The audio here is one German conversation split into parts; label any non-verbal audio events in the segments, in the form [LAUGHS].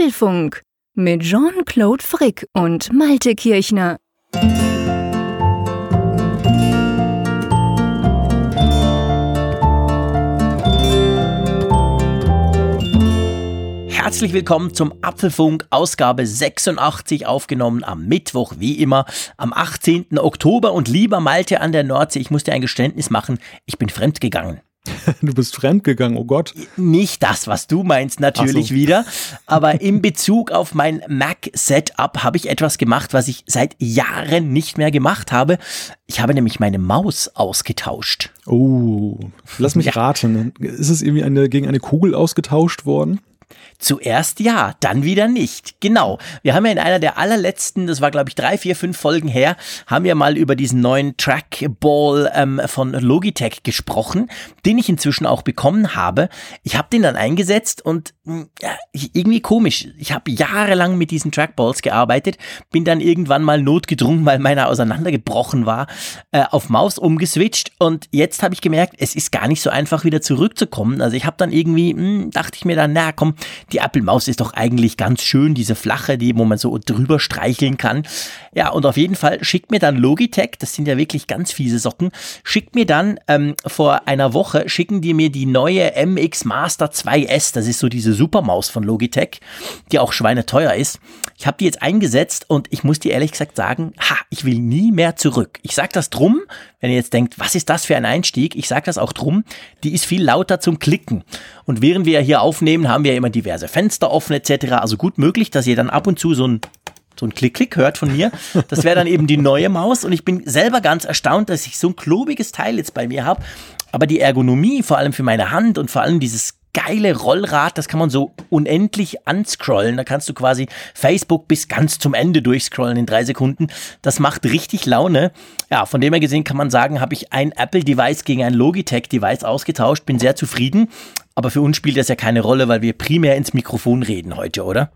Apfelfunk mit Jean-Claude Frick und Malte Kirchner. Herzlich willkommen zum Apfelfunk, Ausgabe 86, aufgenommen am Mittwoch, wie immer, am 18. Oktober. Und lieber Malte an der Nordsee, ich muss dir ein Geständnis machen, ich bin fremdgegangen. [LAUGHS] Du bist fremdgegangen, oh Gott. Nicht das, was du meinst, natürlich so. wieder. Aber in Bezug auf mein Mac-Setup habe ich etwas gemacht, was ich seit Jahren nicht mehr gemacht habe. Ich habe nämlich meine Maus ausgetauscht. Oh, lass mich ja. raten. Ist es irgendwie eine, gegen eine Kugel ausgetauscht worden? Zuerst ja, dann wieder nicht. Genau. Wir haben ja in einer der allerletzten, das war glaube ich drei, vier, fünf Folgen her, haben wir mal über diesen neuen Trackball ähm, von Logitech gesprochen, den ich inzwischen auch bekommen habe. Ich habe den dann eingesetzt und hm, ja, irgendwie komisch. Ich habe jahrelang mit diesen Trackballs gearbeitet, bin dann irgendwann mal notgedrungen, weil meiner auseinandergebrochen war, äh, auf Maus umgeswitcht und jetzt habe ich gemerkt, es ist gar nicht so einfach wieder zurückzukommen. Also ich habe dann irgendwie, mh, hm, dachte ich mir dann, na komm, die Apple Maus ist doch eigentlich ganz schön, diese flache, die, wo man so drüber streicheln kann. Ja, und auf jeden Fall schickt mir dann Logitech, das sind ja wirklich ganz fiese Socken, schickt mir dann ähm, vor einer Woche, schicken die mir die neue MX Master 2S, das ist so diese Supermaus von Logitech, die auch schweineteuer ist. Ich habe die jetzt eingesetzt und ich muss dir ehrlich gesagt sagen, ha, ich will nie mehr zurück. Ich sage das drum, wenn ihr jetzt denkt, was ist das für ein Einstieg? Ich sage das auch drum, die ist viel lauter zum Klicken. Und während wir hier aufnehmen, haben wir immer diverse Fenster offen etc. Also gut möglich, dass ihr dann ab und zu so ein so ein Klick-Klick hört von mir. Das wäre dann eben die neue Maus. Und ich bin selber ganz erstaunt, dass ich so ein klobiges Teil jetzt bei mir habe. Aber die Ergonomie, vor allem für meine Hand und vor allem dieses geile Rollrad, das kann man so unendlich anscrollen. Da kannst du quasi Facebook bis ganz zum Ende durchscrollen in drei Sekunden. Das macht richtig Laune. Ja, von dem her gesehen kann man sagen, habe ich ein Apple-Device gegen ein Logitech-Device ausgetauscht, bin sehr zufrieden. Aber für uns spielt das ja keine Rolle, weil wir primär ins Mikrofon reden heute, oder?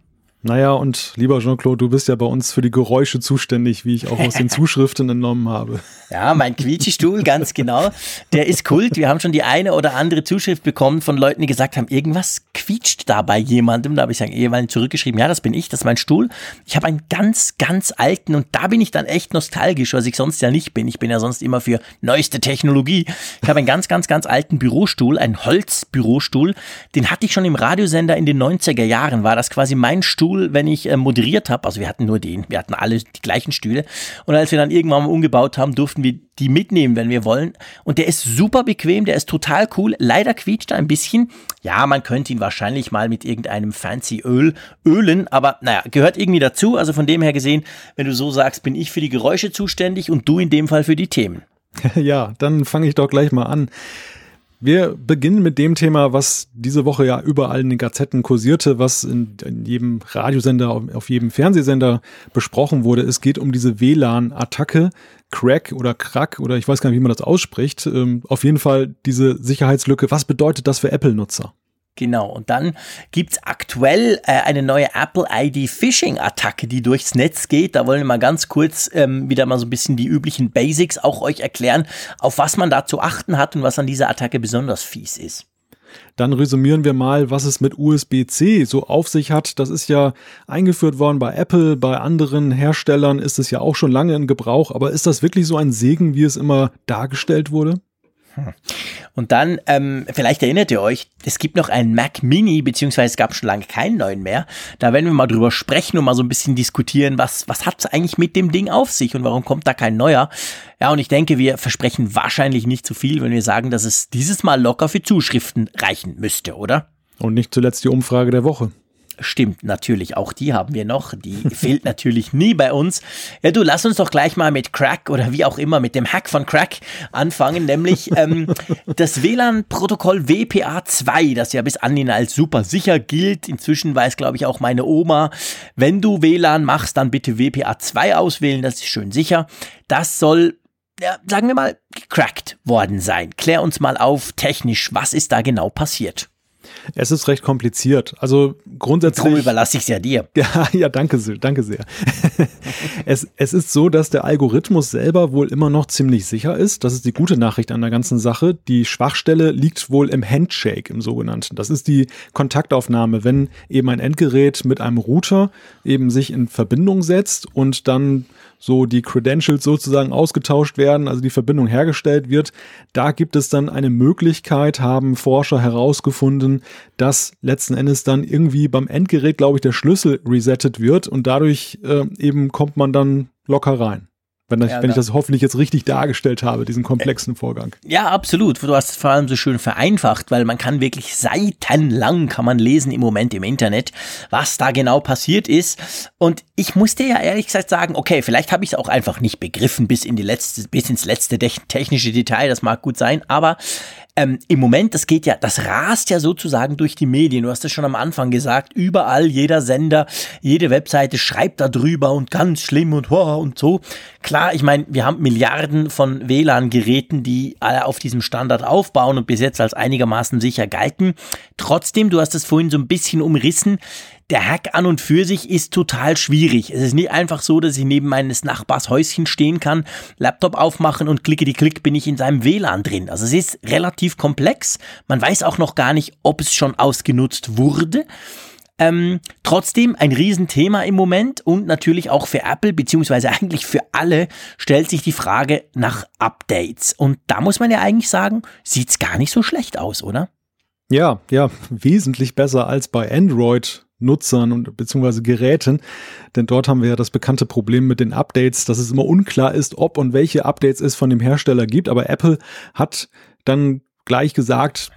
Naja, und lieber Jean-Claude, du bist ja bei uns für die Geräusche zuständig, wie ich auch aus den [LAUGHS] Zuschriften entnommen habe. Ja, mein Quietschestuhl, ganz genau. Der ist Kult. Wir haben schon die eine oder andere Zuschrift bekommen von Leuten, die gesagt haben, irgendwas quietscht da bei jemandem. Da habe ich dann jemanden zurückgeschrieben, ja, das bin ich, das ist mein Stuhl. Ich habe einen ganz, ganz alten und da bin ich dann echt nostalgisch, was ich sonst ja nicht bin. Ich bin ja sonst immer für neueste Technologie. Ich habe einen ganz, ganz, ganz alten Bürostuhl, einen Holzbürostuhl. Den hatte ich schon im Radiosender in den 90er Jahren. War das quasi mein Stuhl Stuhl, wenn ich äh, moderiert habe. Also wir hatten nur den, wir hatten alle die gleichen Stühle. Und als wir dann irgendwann mal umgebaut haben, durften wir die mitnehmen, wenn wir wollen. Und der ist super bequem, der ist total cool. Leider quietscht er ein bisschen. Ja, man könnte ihn wahrscheinlich mal mit irgendeinem fancy Öl ölen, aber naja, gehört irgendwie dazu. Also von dem her gesehen, wenn du so sagst, bin ich für die Geräusche zuständig und du in dem Fall für die Themen. [LAUGHS] Ja, dann fange ich doch gleich mal an. Wir beginnen mit dem Thema, was diese Woche ja überall in den Gazetten kursierte, was in, in jedem Radiosender, auf, jedem Fernsehsender besprochen wurde. Es geht um diese WLAN-Attacke, Crack oder Crack oder ich weiß gar nicht, wie man das ausspricht. Ähm, auf jeden Fall diese Sicherheitslücke. Was bedeutet das für Apple-Nutzer? Genau, und dann gibt's aktuell äh, eine neue Apple ID Phishing-Attacke, die durchs Netz geht. Da wollen wir mal ganz kurz ähm, wieder mal so ein bisschen die üblichen Basics auch euch erklären, auf was man da zu achten hat und was an dieser Attacke besonders fies ist. Dann resümieren wir mal, was es mit USB-C so auf sich hat. Das ist ja eingeführt worden bei Apple, bei anderen Herstellern ist es ja auch schon lange in Gebrauch. Aber ist das wirklich so ein Segen, wie es immer dargestellt wurde? Und dann, ähm, vielleicht erinnert ihr euch, es gibt noch einen Mac Mini, beziehungsweise es gab schon lange keinen neuen mehr. Da werden wir mal drüber sprechen und mal so ein bisschen diskutieren, was, was hat es eigentlich mit dem Ding auf sich und warum kommt da kein neuer? Ja, und ich denke, wir versprechen wahrscheinlich nicht zu viel, wenn wir sagen, dass es dieses Mal locker für Zuschriften reichen müsste, oder? Und nicht zuletzt die Umfrage der Woche. Stimmt, natürlich, auch die haben wir noch. Die [LAUGHS] fehlt natürlich nie bei uns. Ja, du, lass uns doch gleich mal mit Crack oder wie auch immer, mit dem Hack von Crack anfangen, nämlich [LAUGHS] ähm, das WLAN-Protokoll WPA2, das ja bis anhin als super sicher gilt. Inzwischen weiß, glaube ich, auch meine Oma, wenn du WLAN machst, dann bitte WPA2 auswählen, das ist schön sicher. Das soll ja, sagen wir mal, gecrackt worden sein. Klär uns mal auf technisch, was ist da genau passiert? Es ist recht kompliziert. Also grundsätzlich. Darum überlasse ich es ja dir. [LAUGHS] Ja, ja, danke, danke sehr. [LAUGHS] es, es ist so, dass der Algorithmus selber wohl immer noch ziemlich sicher ist. Das ist die gute Nachricht an der ganzen Sache. Die Schwachstelle liegt wohl im Handshake, im sogenannten. Das ist die Kontaktaufnahme, wenn eben ein Endgerät mit einem Router eben sich in Verbindung setzt und dann so die Credentials sozusagen ausgetauscht werden, also die Verbindung hergestellt wird. Da gibt es dann eine Möglichkeit, haben Forscher herausgefunden, dass letzten Endes dann irgendwie beim Endgerät, glaube ich, der Schlüssel resettet wird und dadurch äh, eben kommt man dann locker rein. Wenn, ich, ja, wenn ich das hoffentlich jetzt richtig dargestellt habe, diesen komplexen Vorgang. Ja, absolut. Du hast es vor allem so schön vereinfacht, weil man kann wirklich seitenlang kann man lesen im Moment im Internet, was da genau passiert ist. Und ich musste ja ehrlich gesagt sagen, okay, vielleicht habe ich es auch einfach nicht begriffen bis in die letzte, bis ins letzte technische Detail. Das mag gut sein, aber ähm, im Moment, das geht ja, das rast ja sozusagen durch die Medien. Du hast es schon am Anfang gesagt, überall, jeder Sender, jede Webseite schreibt da drüber und ganz schlimm und wow und so. Klar, ich meine, wir haben Milliarden von WLAN-Geräten, die alle auf diesem Standard aufbauen und bis jetzt als einigermaßen sicher galten. Trotzdem, du hast es vorhin so ein bisschen umrissen, der Hack an und für sich ist total schwierig. Es ist nicht einfach so, dass ich neben meines Nachbars Häuschen stehen kann, Laptop aufmachen und klicke die Klick bin ich in seinem WLAN drin. Also es ist relativ komplex. Man weiß auch noch gar nicht, ob es schon ausgenutzt wurde. Ähm, trotzdem ein Riesenthema im Moment und natürlich auch für Apple, beziehungsweise eigentlich für alle, stellt sich die Frage nach Updates. Und da muss man ja eigentlich sagen, sieht's gar nicht so schlecht aus, oder? Ja, ja, wesentlich besser als bei Android Nutzern und beziehungsweise Geräten. Denn dort haben wir ja das bekannte Problem mit den Updates, dass es immer unklar ist, ob und welche Updates es von dem Hersteller gibt. Aber Apple hat dann gleich gesagt,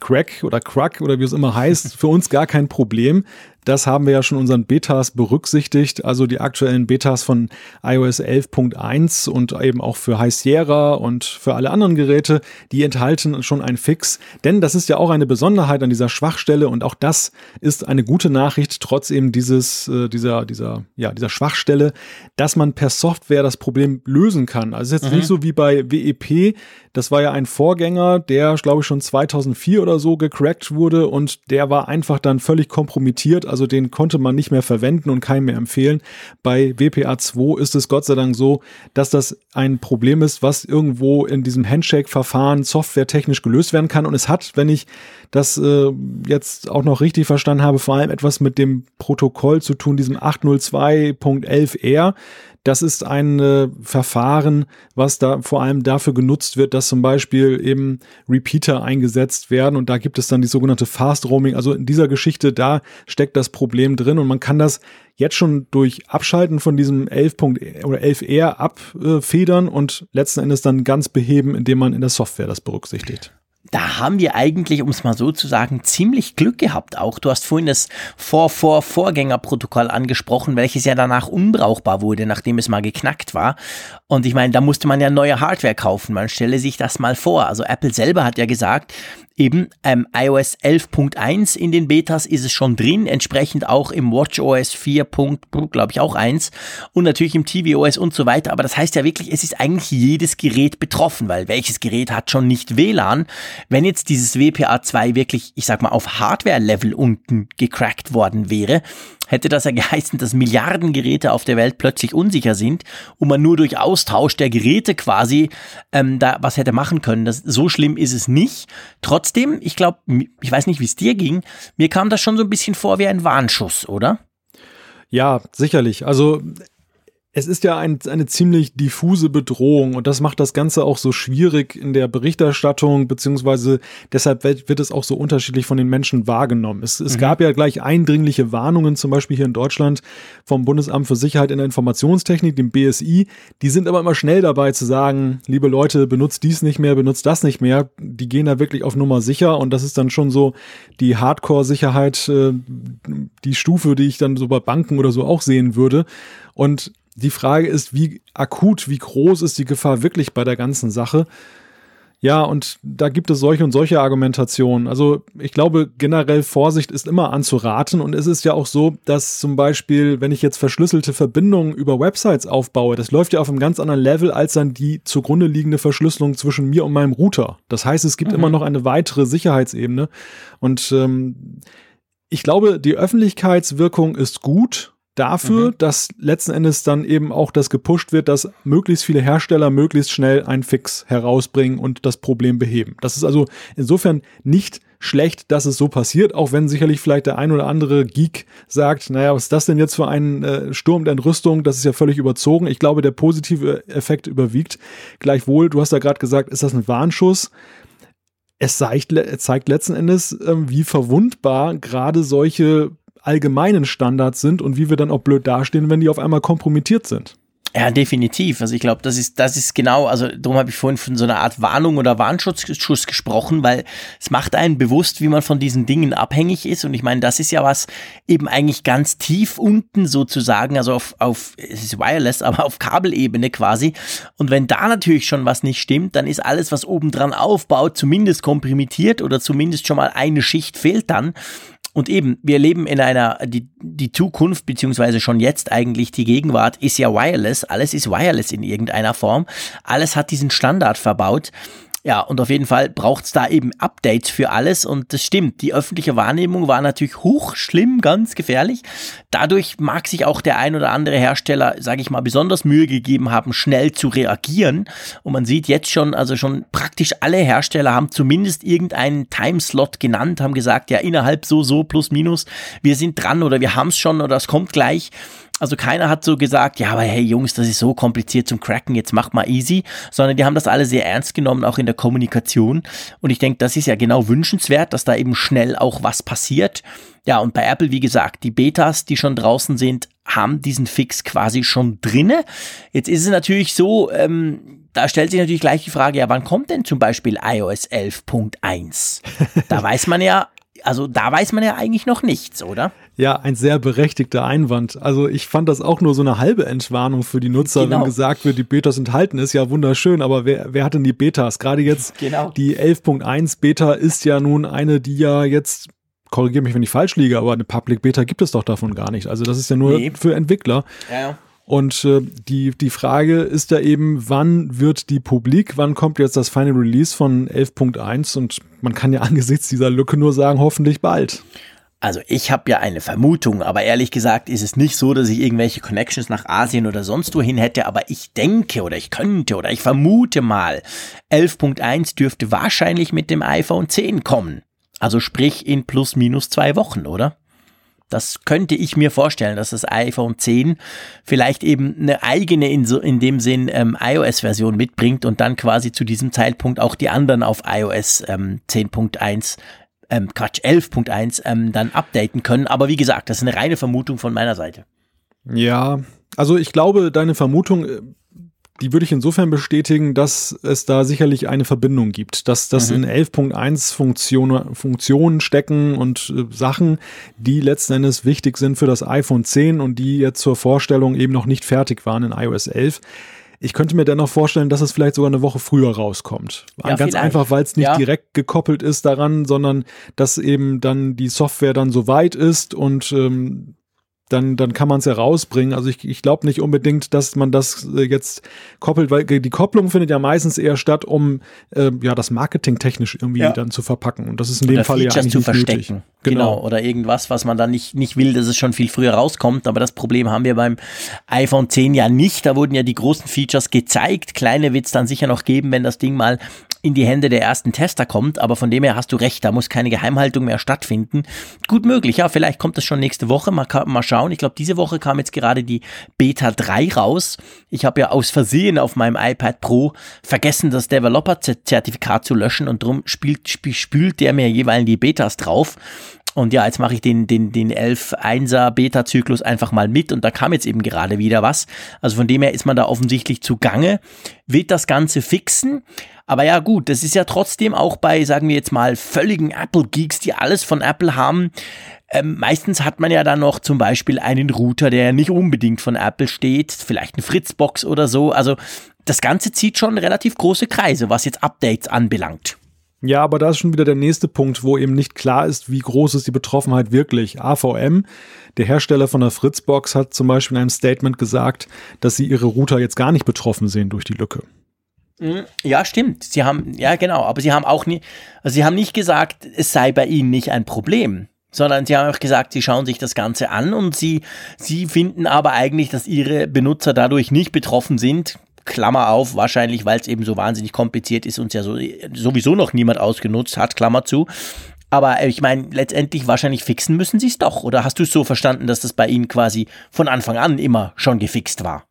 Crack oder Crack oder wie es immer heißt, [LAUGHS] für uns gar kein Problem. Das haben wir ja schon unseren Betas berücksichtigt, also die aktuellen Betas von iOS 11.1 und eben auch für High Sierra und für alle anderen Geräte, die enthalten schon ein Fix. Denn das ist ja auch eine Besonderheit an dieser Schwachstelle und auch das ist eine gute Nachricht, trotz eben dieses, äh, dieser, dieser, ja, dieser Schwachstelle, dass man per Software das Problem lösen kann. Also jetzt mhm. nicht so wie bei WEP, das war ja ein Vorgänger, der, glaube ich, schon 2004 oder so gecrackt wurde und der war einfach dann völlig kompromittiert. Also den konnte man nicht mehr verwenden und keinem mehr empfehlen. Bei WPA2 ist es Gott sei Dank so, dass das ein Problem ist, was irgendwo in diesem Handshake-Verfahren softwaretechnisch gelöst werden kann. Und es hat, wenn ich das äh, jetzt auch noch richtig verstanden habe, vor allem etwas mit dem Protokoll zu tun, diesem 802.11r. Das ist ein äh, Verfahren, was da vor allem dafür genutzt wird, dass zum Beispiel eben Repeater eingesetzt werden und da gibt es dann die sogenannte Fast Roaming. Also in dieser Geschichte, da steckt das Problem drin und man kann das jetzt schon durch Abschalten von diesem 11. oder 11R abfedern und letzten Endes dann ganz beheben, indem man in der Software das berücksichtigt da haben wir eigentlich, um es mal so zu sagen, ziemlich Glück gehabt auch. Du hast vorhin das Vor-Vor-Vorgängerprotokoll angesprochen, welches ja danach unbrauchbar wurde, nachdem es mal geknackt war. Und ich meine, da musste man ja neue Hardware kaufen. Man stelle sich das mal vor. Also Apple selber hat ja gesagt, eben ähm, iOS 11.1 in den Betas ist es schon drin, entsprechend auch im WatchOS 4. glaube ich auch 1 und natürlich im tvOS und so weiter. Aber das heißt ja wirklich, es ist eigentlich jedes Gerät betroffen, weil welches Gerät hat schon nicht WLAN? Wenn jetzt dieses WPA 2 wirklich, ich sag mal, auf Hardware-Level unten gecrackt worden wäre, hätte das ja [LAUGHS] geheißen, dass Milliarden Geräte auf der Welt plötzlich unsicher sind und man nur durch Austausch der Geräte quasi ähm, da was hätte machen können. Das, so schlimm ist es nicht. Trotzdem, ich glaube, ich weiß nicht, wie es dir ging, mir kam das schon so ein bisschen vor wie ein Warnschuss, oder? Ja, sicherlich. Also es ist ja ein, eine ziemlich diffuse Bedrohung und das macht das Ganze auch so schwierig in der Berichterstattung, beziehungsweise deshalb wird es auch so unterschiedlich von den Menschen wahrgenommen. Es, es mhm. gab ja gleich eindringliche Warnungen, zum Beispiel hier in Deutschland vom Bundesamt für Sicherheit in der Informationstechnik, dem BSI. Die sind aber immer schnell dabei zu sagen, liebe Leute, benutzt dies nicht mehr, benutzt das nicht mehr. Die gehen da wirklich auf Nummer sicher und das ist dann schon so die Hardcore-Sicherheit, äh, die Stufe, die ich dann so bei Banken oder so auch sehen würde. Und die Frage ist, wie akut, wie groß ist die Gefahr wirklich bei der ganzen Sache? Ja, und da gibt es solche und solche Argumentationen. Also ich glaube, generell Vorsicht ist immer anzuraten. Und es ist ja auch so, dass zum Beispiel, wenn ich jetzt verschlüsselte Verbindungen über Websites aufbaue, das läuft ja auf einem ganz anderen Level als dann die zugrunde liegende Verschlüsselung zwischen mir und meinem Router. Das heißt, es gibt mhm. immer noch eine weitere Sicherheitsebene. Und ähm, ich glaube, die Öffentlichkeitswirkung ist gut dafür, mhm. dass letzten Endes dann eben auch das gepusht wird, dass möglichst viele Hersteller möglichst schnell einen Fix herausbringen und das Problem beheben. Das ist also insofern nicht schlecht, dass es so passiert, auch wenn sicherlich vielleicht der ein oder andere Geek sagt, naja, was ist das denn jetzt für ein äh, Sturm der Entrüstung? Das ist ja völlig überzogen. Ich glaube, der positive Effekt überwiegt. Gleichwohl, du hast ja gerade gesagt, ist das ein Warnschuss? Es zeigt, zeigt letzten Endes, äh, wie verwundbar gerade solche allgemeinen Standards sind und wie wir dann auch blöd dastehen, wenn die auf einmal kompromittiert sind. Ja, definitiv. Also ich glaube, das ist, das ist genau, also darum habe ich vorhin von so einer Art Warnung oder Warnschutzschuss gesprochen, weil es macht einen bewusst, wie man von diesen Dingen abhängig ist. Und ich meine, das ist ja was eben eigentlich ganz tief unten sozusagen, also auf, auf es ist wireless, aber auf Kabelebene quasi. Und wenn da natürlich schon was nicht stimmt, dann ist alles, was oben dran aufbaut, zumindest komprimiert oder zumindest schon mal eine Schicht fehlt dann. Und eben, wir leben in einer, die, die Zukunft, beziehungsweise schon jetzt eigentlich die Gegenwart, ist ja wireless. Alles ist wireless in irgendeiner Form. Alles hat diesen Standard verbaut. Ja, und auf jeden Fall braucht es da eben Updates für alles und das stimmt. Die öffentliche Wahrnehmung war natürlich hoch schlimm, ganz gefährlich. Dadurch mag sich auch der ein oder andere Hersteller, sage ich mal, besonders Mühe gegeben haben, schnell zu reagieren. Und man sieht jetzt schon, also schon praktisch alle Hersteller haben zumindest irgendeinen Timeslot genannt, haben gesagt, ja, innerhalb so, so, plus, minus, wir sind dran oder wir haben es schon oder es kommt gleich. Also keiner hat so gesagt, ja, aber hey Jungs, das ist so kompliziert zum Cracken, jetzt macht mal easy, sondern die haben das alle sehr ernst genommen, auch in der Kommunikation. Und ich denke, das ist ja genau wünschenswert, dass da eben schnell auch was passiert. Ja, und bei Apple, wie gesagt, die Betas, die schon draußen sind, haben diesen Fix quasi schon drinne. Jetzt ist es natürlich so, ähm, da stellt sich natürlich gleich die Frage, ja, wann kommt denn zum Beispiel iOS 11.1? da weiß man ja, also da weiß man ja eigentlich noch nichts, oder? Ja, ein sehr berechtigter Einwand. Also ich fand das auch nur so eine halbe Entwarnung für die Nutzer, genau. wenn gesagt wird, die Betas enthalten ist ja wunderschön, aber wer, wer hat denn die Betas? Gerade jetzt [LAUGHS] genau. die 11.1 Beta ist ja nun eine, die ja jetzt korrigiere mich, wenn ich falsch liege, aber eine Public Beta gibt es doch davon gar nicht. Also das ist ja nur nee. für Entwickler. Ja, ja. Und äh, die, die Frage ist ja eben, wann wird die publik, wann kommt jetzt das Final Release von 11.1 und man kann ja [LAUGHS] angesichts dieser Lücke nur sagen, hoffentlich bald. Also ich habe ja eine Vermutung, aber ehrlich gesagt ist es nicht so, dass ich irgendwelche Connections nach Asien oder sonst wohin hätte, aber ich denke oder ich könnte oder ich vermute mal, 11.1 dürfte wahrscheinlich mit dem iPhone 10 kommen. Also sprich in plus minus zwei Wochen, oder? Das könnte ich mir vorstellen, dass das iPhone 10 vielleicht eben eine eigene in, so, in dem Sinn ähm, iOS-Version mitbringt und dann quasi zu diesem Zeitpunkt auch die anderen auf iOS ähm, 10.1 ähm, Quatsch, 11.1 ähm, dann updaten können. Aber wie gesagt, das ist eine reine Vermutung von meiner Seite. Ja, also ich glaube, deine Vermutung, äh, die würde ich insofern bestätigen, dass es da sicherlich eine Verbindung gibt, dass das mhm. in 11.1 Funktionen, Funktionen stecken und äh, Sachen, die letzten Endes wichtig sind für das iPhone 10 und die jetzt zur Vorstellung eben noch nicht fertig waren in iOS 11. Ich könnte mir dennoch vorstellen, dass es vielleicht sogar eine Woche früher rauskommt. Ja, Ganz vielleicht. einfach, weil es nicht ja. direkt gekoppelt ist daran, sondern dass eben dann die Software dann so weit ist und ähm, dann, dann kann man es ja rausbringen. Also ich, ich glaube nicht unbedingt, dass man das äh, jetzt koppelt, weil die Kopplung findet ja meistens eher statt, um äh, ja das Marketing technisch irgendwie ja. dann zu verpacken. Und das ist in oder dem Fall Features ja eigentlich zu verstecken. Nötig. Genau. genau. Oder irgendwas, was man dann nicht, nicht will, dass es schon viel früher rauskommt. Aber das Problem haben wir beim iPhone 10 ja nicht. Da wurden ja die großen Features gezeigt. Kleine wird es dann sicher noch geben, wenn das Ding mal in die Hände der ersten Tester kommt. Aber von dem her hast du recht, da muss keine Geheimhaltung mehr stattfinden. Gut möglich, ja, vielleicht kommt das schon nächste Woche. Mal, mal schauen. Ich glaube, diese Woche kam jetzt gerade die Beta 3 raus. Ich habe ja aus Versehen auf meinem iPad Pro vergessen, das Developer-Zertifikat zu löschen und drum spielt, spült der mir jeweils die Betas drauf. Und ja, jetzt mache ich den, den, den 11.1er Beta-Zyklus einfach mal mit und da kam jetzt eben gerade wieder was. Also von dem her ist man da offensichtlich zugange, wird das Ganze fixen. Aber ja gut, das ist ja trotzdem auch bei, sagen wir jetzt mal, völligen Apple-Geeks, die alles von Apple haben, ähm, meistens hat man ja dann noch zum Beispiel einen Router, der nicht unbedingt von Apple steht, vielleicht eine Fritzbox oder so. Also das Ganze zieht schon relativ große Kreise, was jetzt Updates anbelangt. Ja, aber da ist schon wieder der nächste Punkt, wo eben nicht klar ist, wie groß ist die Betroffenheit wirklich. AVM, der Hersteller von der Fritzbox, hat zum Beispiel in einem Statement gesagt, dass sie ihre Router jetzt gar nicht betroffen sehen durch die Lücke. Mhm. Ja, stimmt. Sie haben, ja genau, aber sie haben auch nie, also sie haben nicht gesagt, es sei bei ihnen nicht ein Problem, sondern sie haben auch gesagt, sie schauen sich das Ganze an und sie, sie finden aber eigentlich, dass ihre Benutzer dadurch nicht betroffen sind. Klammer auf, wahrscheinlich, weil es eben so wahnsinnig kompliziert ist und ja so, sowieso noch niemand ausgenutzt hat, Klammer zu. Aber ich meine, letztendlich wahrscheinlich fixen müssen sie es doch. Oder hast du es so verstanden, dass das bei ihnen quasi von Anfang an immer schon gefixt war?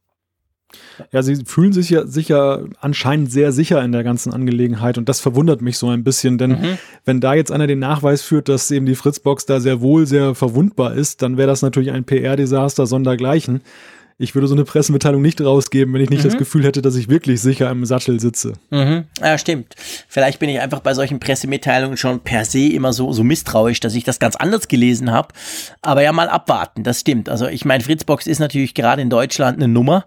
Ja, sie fühlen sich ja sicher anscheinend sehr sicher in der ganzen Angelegenheit und das verwundert mich so ein bisschen, denn mhm. wenn da jetzt einer den Nachweis führt, dass eben die Fritzbox da sehr wohl sehr verwundbar ist, dann wäre das natürlich ein PR-Desaster sondergleichen ich würde so eine Pressemitteilung nicht rausgeben, wenn ich nicht mhm. das Gefühl hätte, dass ich wirklich sicher im Sattel sitze. Mhm. Ja, stimmt. Vielleicht bin ich einfach bei solchen Pressemitteilungen schon per se immer so, so misstrauisch, dass ich das ganz anders gelesen habe. Aber ja, mal abwarten, das stimmt. Also ich meine, Fritzbox ist natürlich gerade in Deutschland eine Nummer.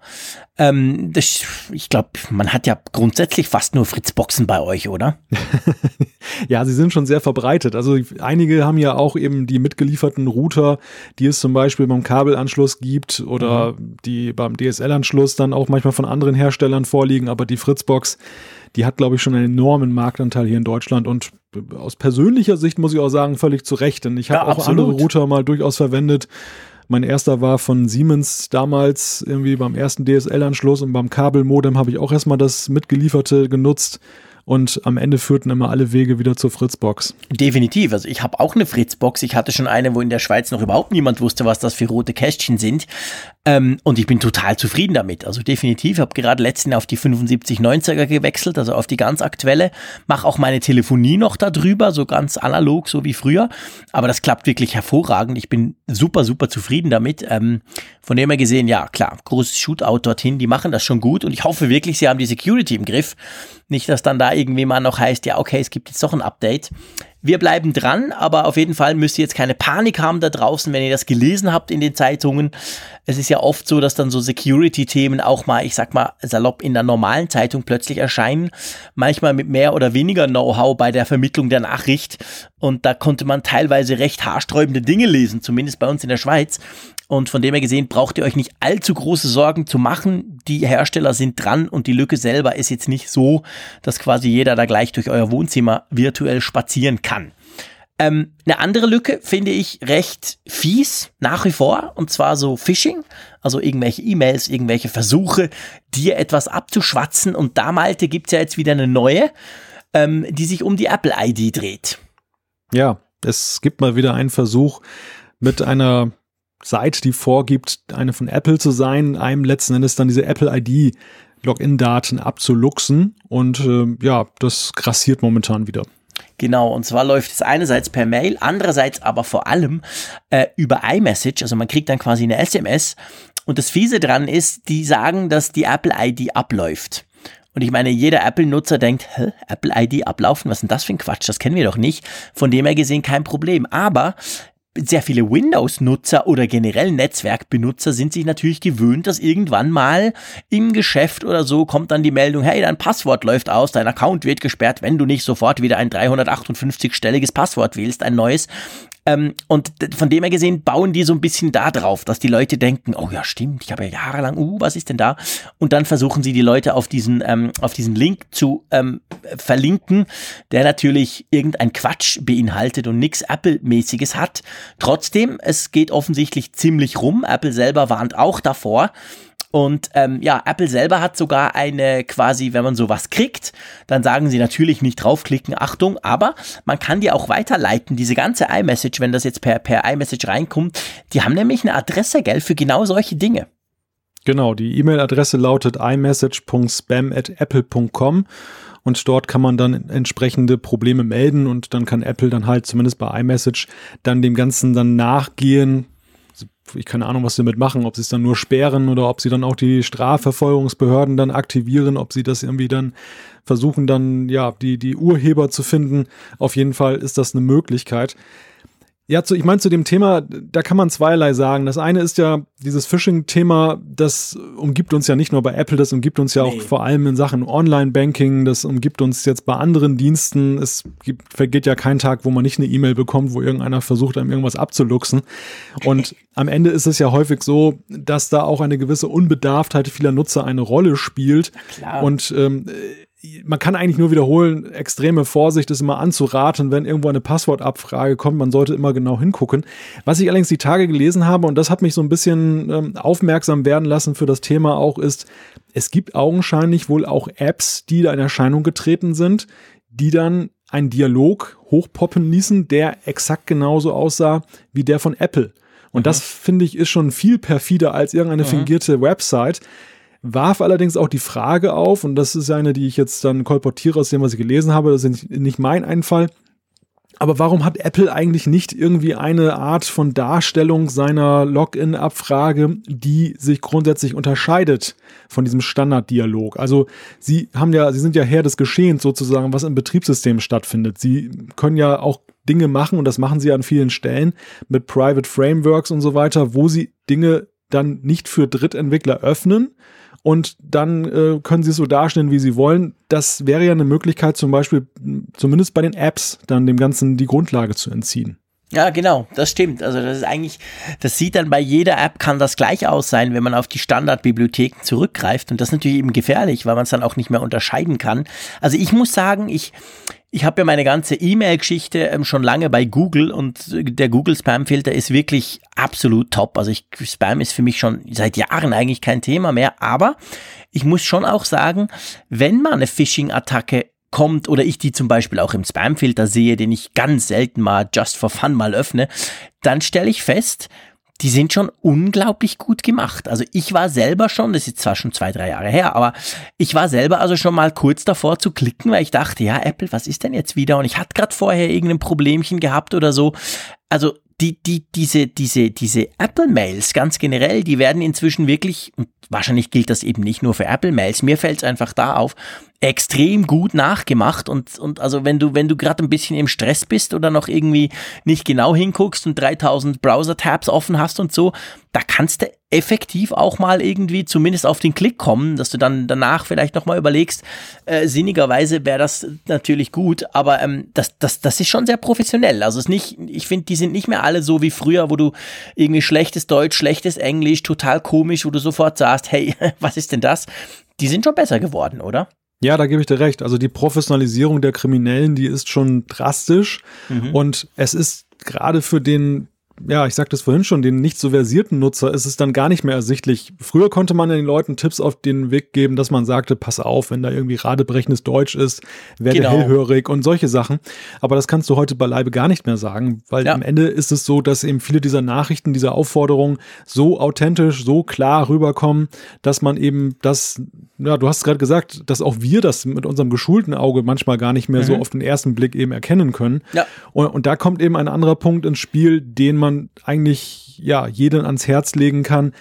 Ähm, das, ich glaube, man hat ja grundsätzlich fast nur Fritzboxen bei euch, oder? [LAUGHS] [LAUGHS] ja, sie sind schon sehr verbreitet. Also einige haben ja auch eben die mitgelieferten Router, die es zum Beispiel beim Kabelanschluss gibt oder mhm. Die beim DSL-Anschluss dann auch manchmal von anderen Herstellern vorliegen. Aber die Fritzbox, die hat, glaube ich, schon einen enormen Marktanteil hier in Deutschland und aus persönlicher Sicht muss ich auch sagen, völlig zu Recht, denn ich habe ja, auch andere Router mal durchaus verwendet, mein erster war von Siemens damals irgendwie beim ersten DSL-Anschluss und beim Kabelmodem habe ich auch erstmal das mitgelieferte genutzt und am Ende führten immer alle Wege wieder zur Fritzbox. Definitiv. Also ich habe auch eine Fritzbox. Ich hatte schon eine, wo in der Schweiz noch überhaupt niemand wusste, was das für rote Kästchen sind. Ähm, und ich bin total zufrieden damit. Also definitiv. Ich habe gerade letztens auf die 7590er gewechselt, also auf die ganz aktuelle. Mache auch meine Telefonie noch darüber, so ganz analog, so wie früher. Aber das klappt wirklich hervorragend. Ich bin super, super zufrieden damit. Ähm, von dem her gesehen, ja, klar, großes Shootout dorthin, die machen das schon gut. Und ich hoffe wirklich, sie haben die Security im Griff. Nicht, dass dann da irgendwie mal noch heißt, ja, okay, es gibt jetzt doch ein Update. Wir bleiben dran, aber auf jeden Fall müsst ihr jetzt keine Panik haben da draußen, wenn ihr das gelesen habt in den Zeitungen. Es ist ja oft so, dass dann so Security-Themen auch mal, ich sag mal, salopp in der normalen Zeitung plötzlich erscheinen. Manchmal mit mehr oder weniger Know-how bei der Vermittlung der Nachricht. Und da konnte man teilweise recht haarsträubende Dinge lesen, zumindest bei uns in der Schweiz. Und von dem her gesehen braucht ihr euch nicht allzu große Sorgen zu machen. Die Hersteller sind dran und die Lücke selber ist jetzt nicht so, dass quasi jeder da gleich durch euer Wohnzimmer virtuell spazieren kann. Ähm, eine andere Lücke finde ich recht fies nach wie vor und zwar so Phishing, also irgendwelche E-Mails, irgendwelche Versuche, dir etwas abzuschwatzen und da Malte gibt's ja jetzt wieder eine neue, ähm, die sich um die Apple ID dreht. Ja, es gibt mal wieder einen Versuch mit einer Seite, die vorgibt, eine von Apple zu sein, einem letzten Endes dann diese Apple ID Login-Daten abzuluxen und äh, ja, das grassiert momentan wieder. Genau, und zwar läuft es einerseits per Mail, andererseits aber vor allem äh, über iMessage. Also man kriegt dann quasi eine SMS. Und das Fiese dran ist, die sagen, dass die Apple ID abläuft. Und ich meine, jeder Apple-Nutzer denkt, Hä, Apple ID ablaufen, was ist denn das für ein Quatsch? Das kennen wir doch nicht. Von dem her gesehen kein Problem. Aber sehr viele Windows-Nutzer oder generell Netzwerkbenutzer sind sich natürlich gewöhnt, dass irgendwann mal im Geschäft oder so kommt dann die Meldung, hey, dein Passwort läuft aus, dein Account wird gesperrt, wenn du nicht sofort wieder ein 358-stelliges Passwort wählst, ein neues. Ähm, und von dem her gesehen bauen die so ein bisschen da drauf, dass die Leute denken, oh ja, stimmt, ich habe ja jahrelang, uh, was ist denn da? Und dann versuchen sie die Leute auf diesen, ähm, auf diesen Link zu ähm, verlinken, der natürlich irgendein Quatsch beinhaltet und nichts Apple-mäßiges hat. Trotzdem, es geht offensichtlich ziemlich rum. Apple selber warnt auch davor. Und ähm, ja, Apple selber hat sogar eine quasi, wenn man sowas kriegt, dann sagen sie natürlich nicht draufklicken, Achtung, aber man kann die auch weiterleiten, diese ganze iMessage, wenn das jetzt per, per iMessage reinkommt, die haben nämlich eine Adresse, gell, für genau solche Dinge. Genau, die E-Mail-Adresse lautet imessage.spam.apple.com und dort kann man dann entsprechende Probleme melden und dann kann Apple dann halt zumindest bei iMessage dann dem Ganzen dann nachgehen, ich keine Ahnung, was sie damit machen, ob sie es dann nur sperren oder ob sie dann auch die Strafverfolgungsbehörden dann aktivieren, ob sie das irgendwie dann versuchen, dann ja, die, die Urheber zu finden. Auf jeden Fall ist das eine Möglichkeit. Ja, zu, ich meine, zu dem Thema, da kann man zweierlei sagen. Das eine ist ja dieses Phishing-Thema, das umgibt uns ja nicht nur bei Apple, das umgibt uns ja nee. auch vor allem in Sachen Online-Banking, das umgibt uns jetzt bei anderen Diensten. Es gibt, vergeht ja kein Tag, wo man nicht eine E-Mail bekommt, wo irgendeiner versucht, einem irgendwas abzuluxen. Und am Ende ist es ja häufig so, dass da auch eine gewisse Unbedarftheit vieler Nutzer eine Rolle spielt. Und ähm, man kann eigentlich nur wiederholen, extreme Vorsicht ist immer anzuraten, wenn irgendwo eine Passwortabfrage kommt. Man sollte immer genau hingucken. Was ich allerdings die Tage gelesen habe, und das hat mich so ein bisschen ähm, aufmerksam werden lassen für das Thema auch, ist, es gibt augenscheinlich wohl auch Apps, die da in Erscheinung getreten sind, die dann einen Dialog hochpoppen ließen, der exakt genauso aussah wie der von Apple. Und mhm. das finde ich ist schon viel perfider als irgendeine mhm. fingierte Website warf allerdings auch die Frage auf, und das ist eine, die ich jetzt dann kolportiere aus dem, was ich gelesen habe, das ist nicht mein Einfall. Aber warum hat Apple eigentlich nicht irgendwie eine Art von Darstellung seiner Login-Abfrage, die sich grundsätzlich unterscheidet von diesem Standarddialog? Also Sie haben ja, Sie sind ja Herr des Geschehens sozusagen, was im Betriebssystem stattfindet. Sie können ja auch Dinge machen und das machen Sie an vielen Stellen mit Private Frameworks und so weiter, wo Sie Dinge dann nicht für Drittentwickler öffnen, und dann äh, können sie es so darstellen, wie sie wollen. Das wäre ja eine Möglichkeit, zum Beispiel, zumindest bei den Apps, dann dem Ganzen die Grundlage zu entziehen. Ja, genau, das stimmt. Also das ist eigentlich, das sieht dann bei jeder App kann das gleich aus sein, wenn man auf die Standardbibliotheken zurückgreift. Und das ist natürlich eben gefährlich, weil man es dann auch nicht mehr unterscheiden kann. Also ich muss sagen, ich, ich habe ja meine ganze E-Mail-Geschichte ähm, schon lange bei Google und der Google Spam-Filter ist wirklich absolut top. Also ich, Spam ist für mich schon seit Jahren eigentlich kein Thema mehr, aber ich muss schon auch sagen, wenn mal eine Phishing-Attacke kommt oder ich die zum Beispiel auch im Spam-Filter sehe, den ich ganz selten mal just for fun mal öffne, dann stelle ich fest, die sind schon unglaublich gut gemacht. Also ich war selber schon, das ist zwar schon zwei, drei Jahre her, aber ich war selber also schon mal kurz davor zu klicken, weil ich dachte, ja, Apple, was ist denn jetzt wieder? Und ich hatte gerade vorher irgendein Problemchen gehabt oder so. Also die, die, diese, diese, diese Apple-Mails ganz generell, die werden inzwischen wirklich, und wahrscheinlich gilt das eben nicht nur für Apple-Mails, mir fällt es einfach da auf, extrem gut nachgemacht und, und also wenn du, wenn du gerade ein bisschen im Stress bist oder noch irgendwie nicht genau hinguckst und 3000 Browser-Tabs offen hast und so, da kannst du effektiv auch mal irgendwie zumindest auf den Klick kommen, dass du dann danach vielleicht nochmal überlegst, äh, sinnigerweise wäre das natürlich gut, aber ähm, das, das, das ist schon sehr professionell. Also es nicht, ich finde, die sind nicht mehr alle so wie früher, wo du irgendwie schlechtes Deutsch, schlechtes Englisch, total komisch, wo du sofort sagst, hey, [LAUGHS] was ist denn das? Die sind schon besser geworden, oder? Ja, da gebe ich dir recht. Also die Professionalisierung der Kriminellen, die ist schon drastisch. Mhm. Und es ist gerade für den ja, ich sagte es vorhin schon, den nicht so versierten Nutzer ist es dann gar nicht mehr ersichtlich. Früher konnte man den Leuten Tipps auf den Weg geben, dass man sagte, pass auf, wenn da irgendwie radebrechendes Deutsch ist, werde genau. hellhörig und solche Sachen. Aber das kannst du heute beileibe gar nicht mehr sagen, weil ja. am Ende ist es so, dass eben viele dieser Nachrichten, dieser Aufforderungen so authentisch, so klar rüberkommen, dass man eben das, ja, du hast gerade gesagt, dass auch wir das mit unserem geschulten Auge manchmal gar nicht mehr mhm. so auf den ersten Blick eben erkennen können. Ja. Und, und da kommt eben ein anderer Punkt ins Spiel, den man man eigentlich ja jeden ans Herz legen kann,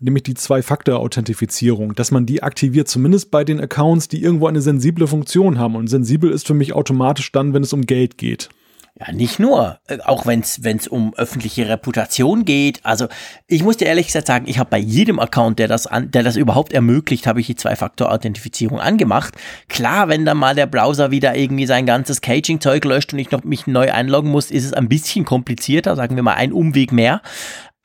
nämlich die Zwei-Faktor-Authentifizierung, dass man die aktiviert, zumindest bei den Accounts, die irgendwo eine sensible Funktion haben. Und sensibel ist für mich automatisch dann, wenn es um Geld geht. Ja, nicht nur, äh, auch wenn es um öffentliche Reputation geht. Also ich muss dir ehrlich gesagt sagen, ich habe bei jedem Account, der das an, der das überhaupt ermöglicht, habe ich die Zwei-Faktor-Authentifizierung angemacht. Klar, wenn dann mal der Browser wieder irgendwie sein ganzes Caging-Zeug löscht und ich noch mich neu einloggen muss, ist es ein bisschen komplizierter, sagen wir mal ein Umweg mehr.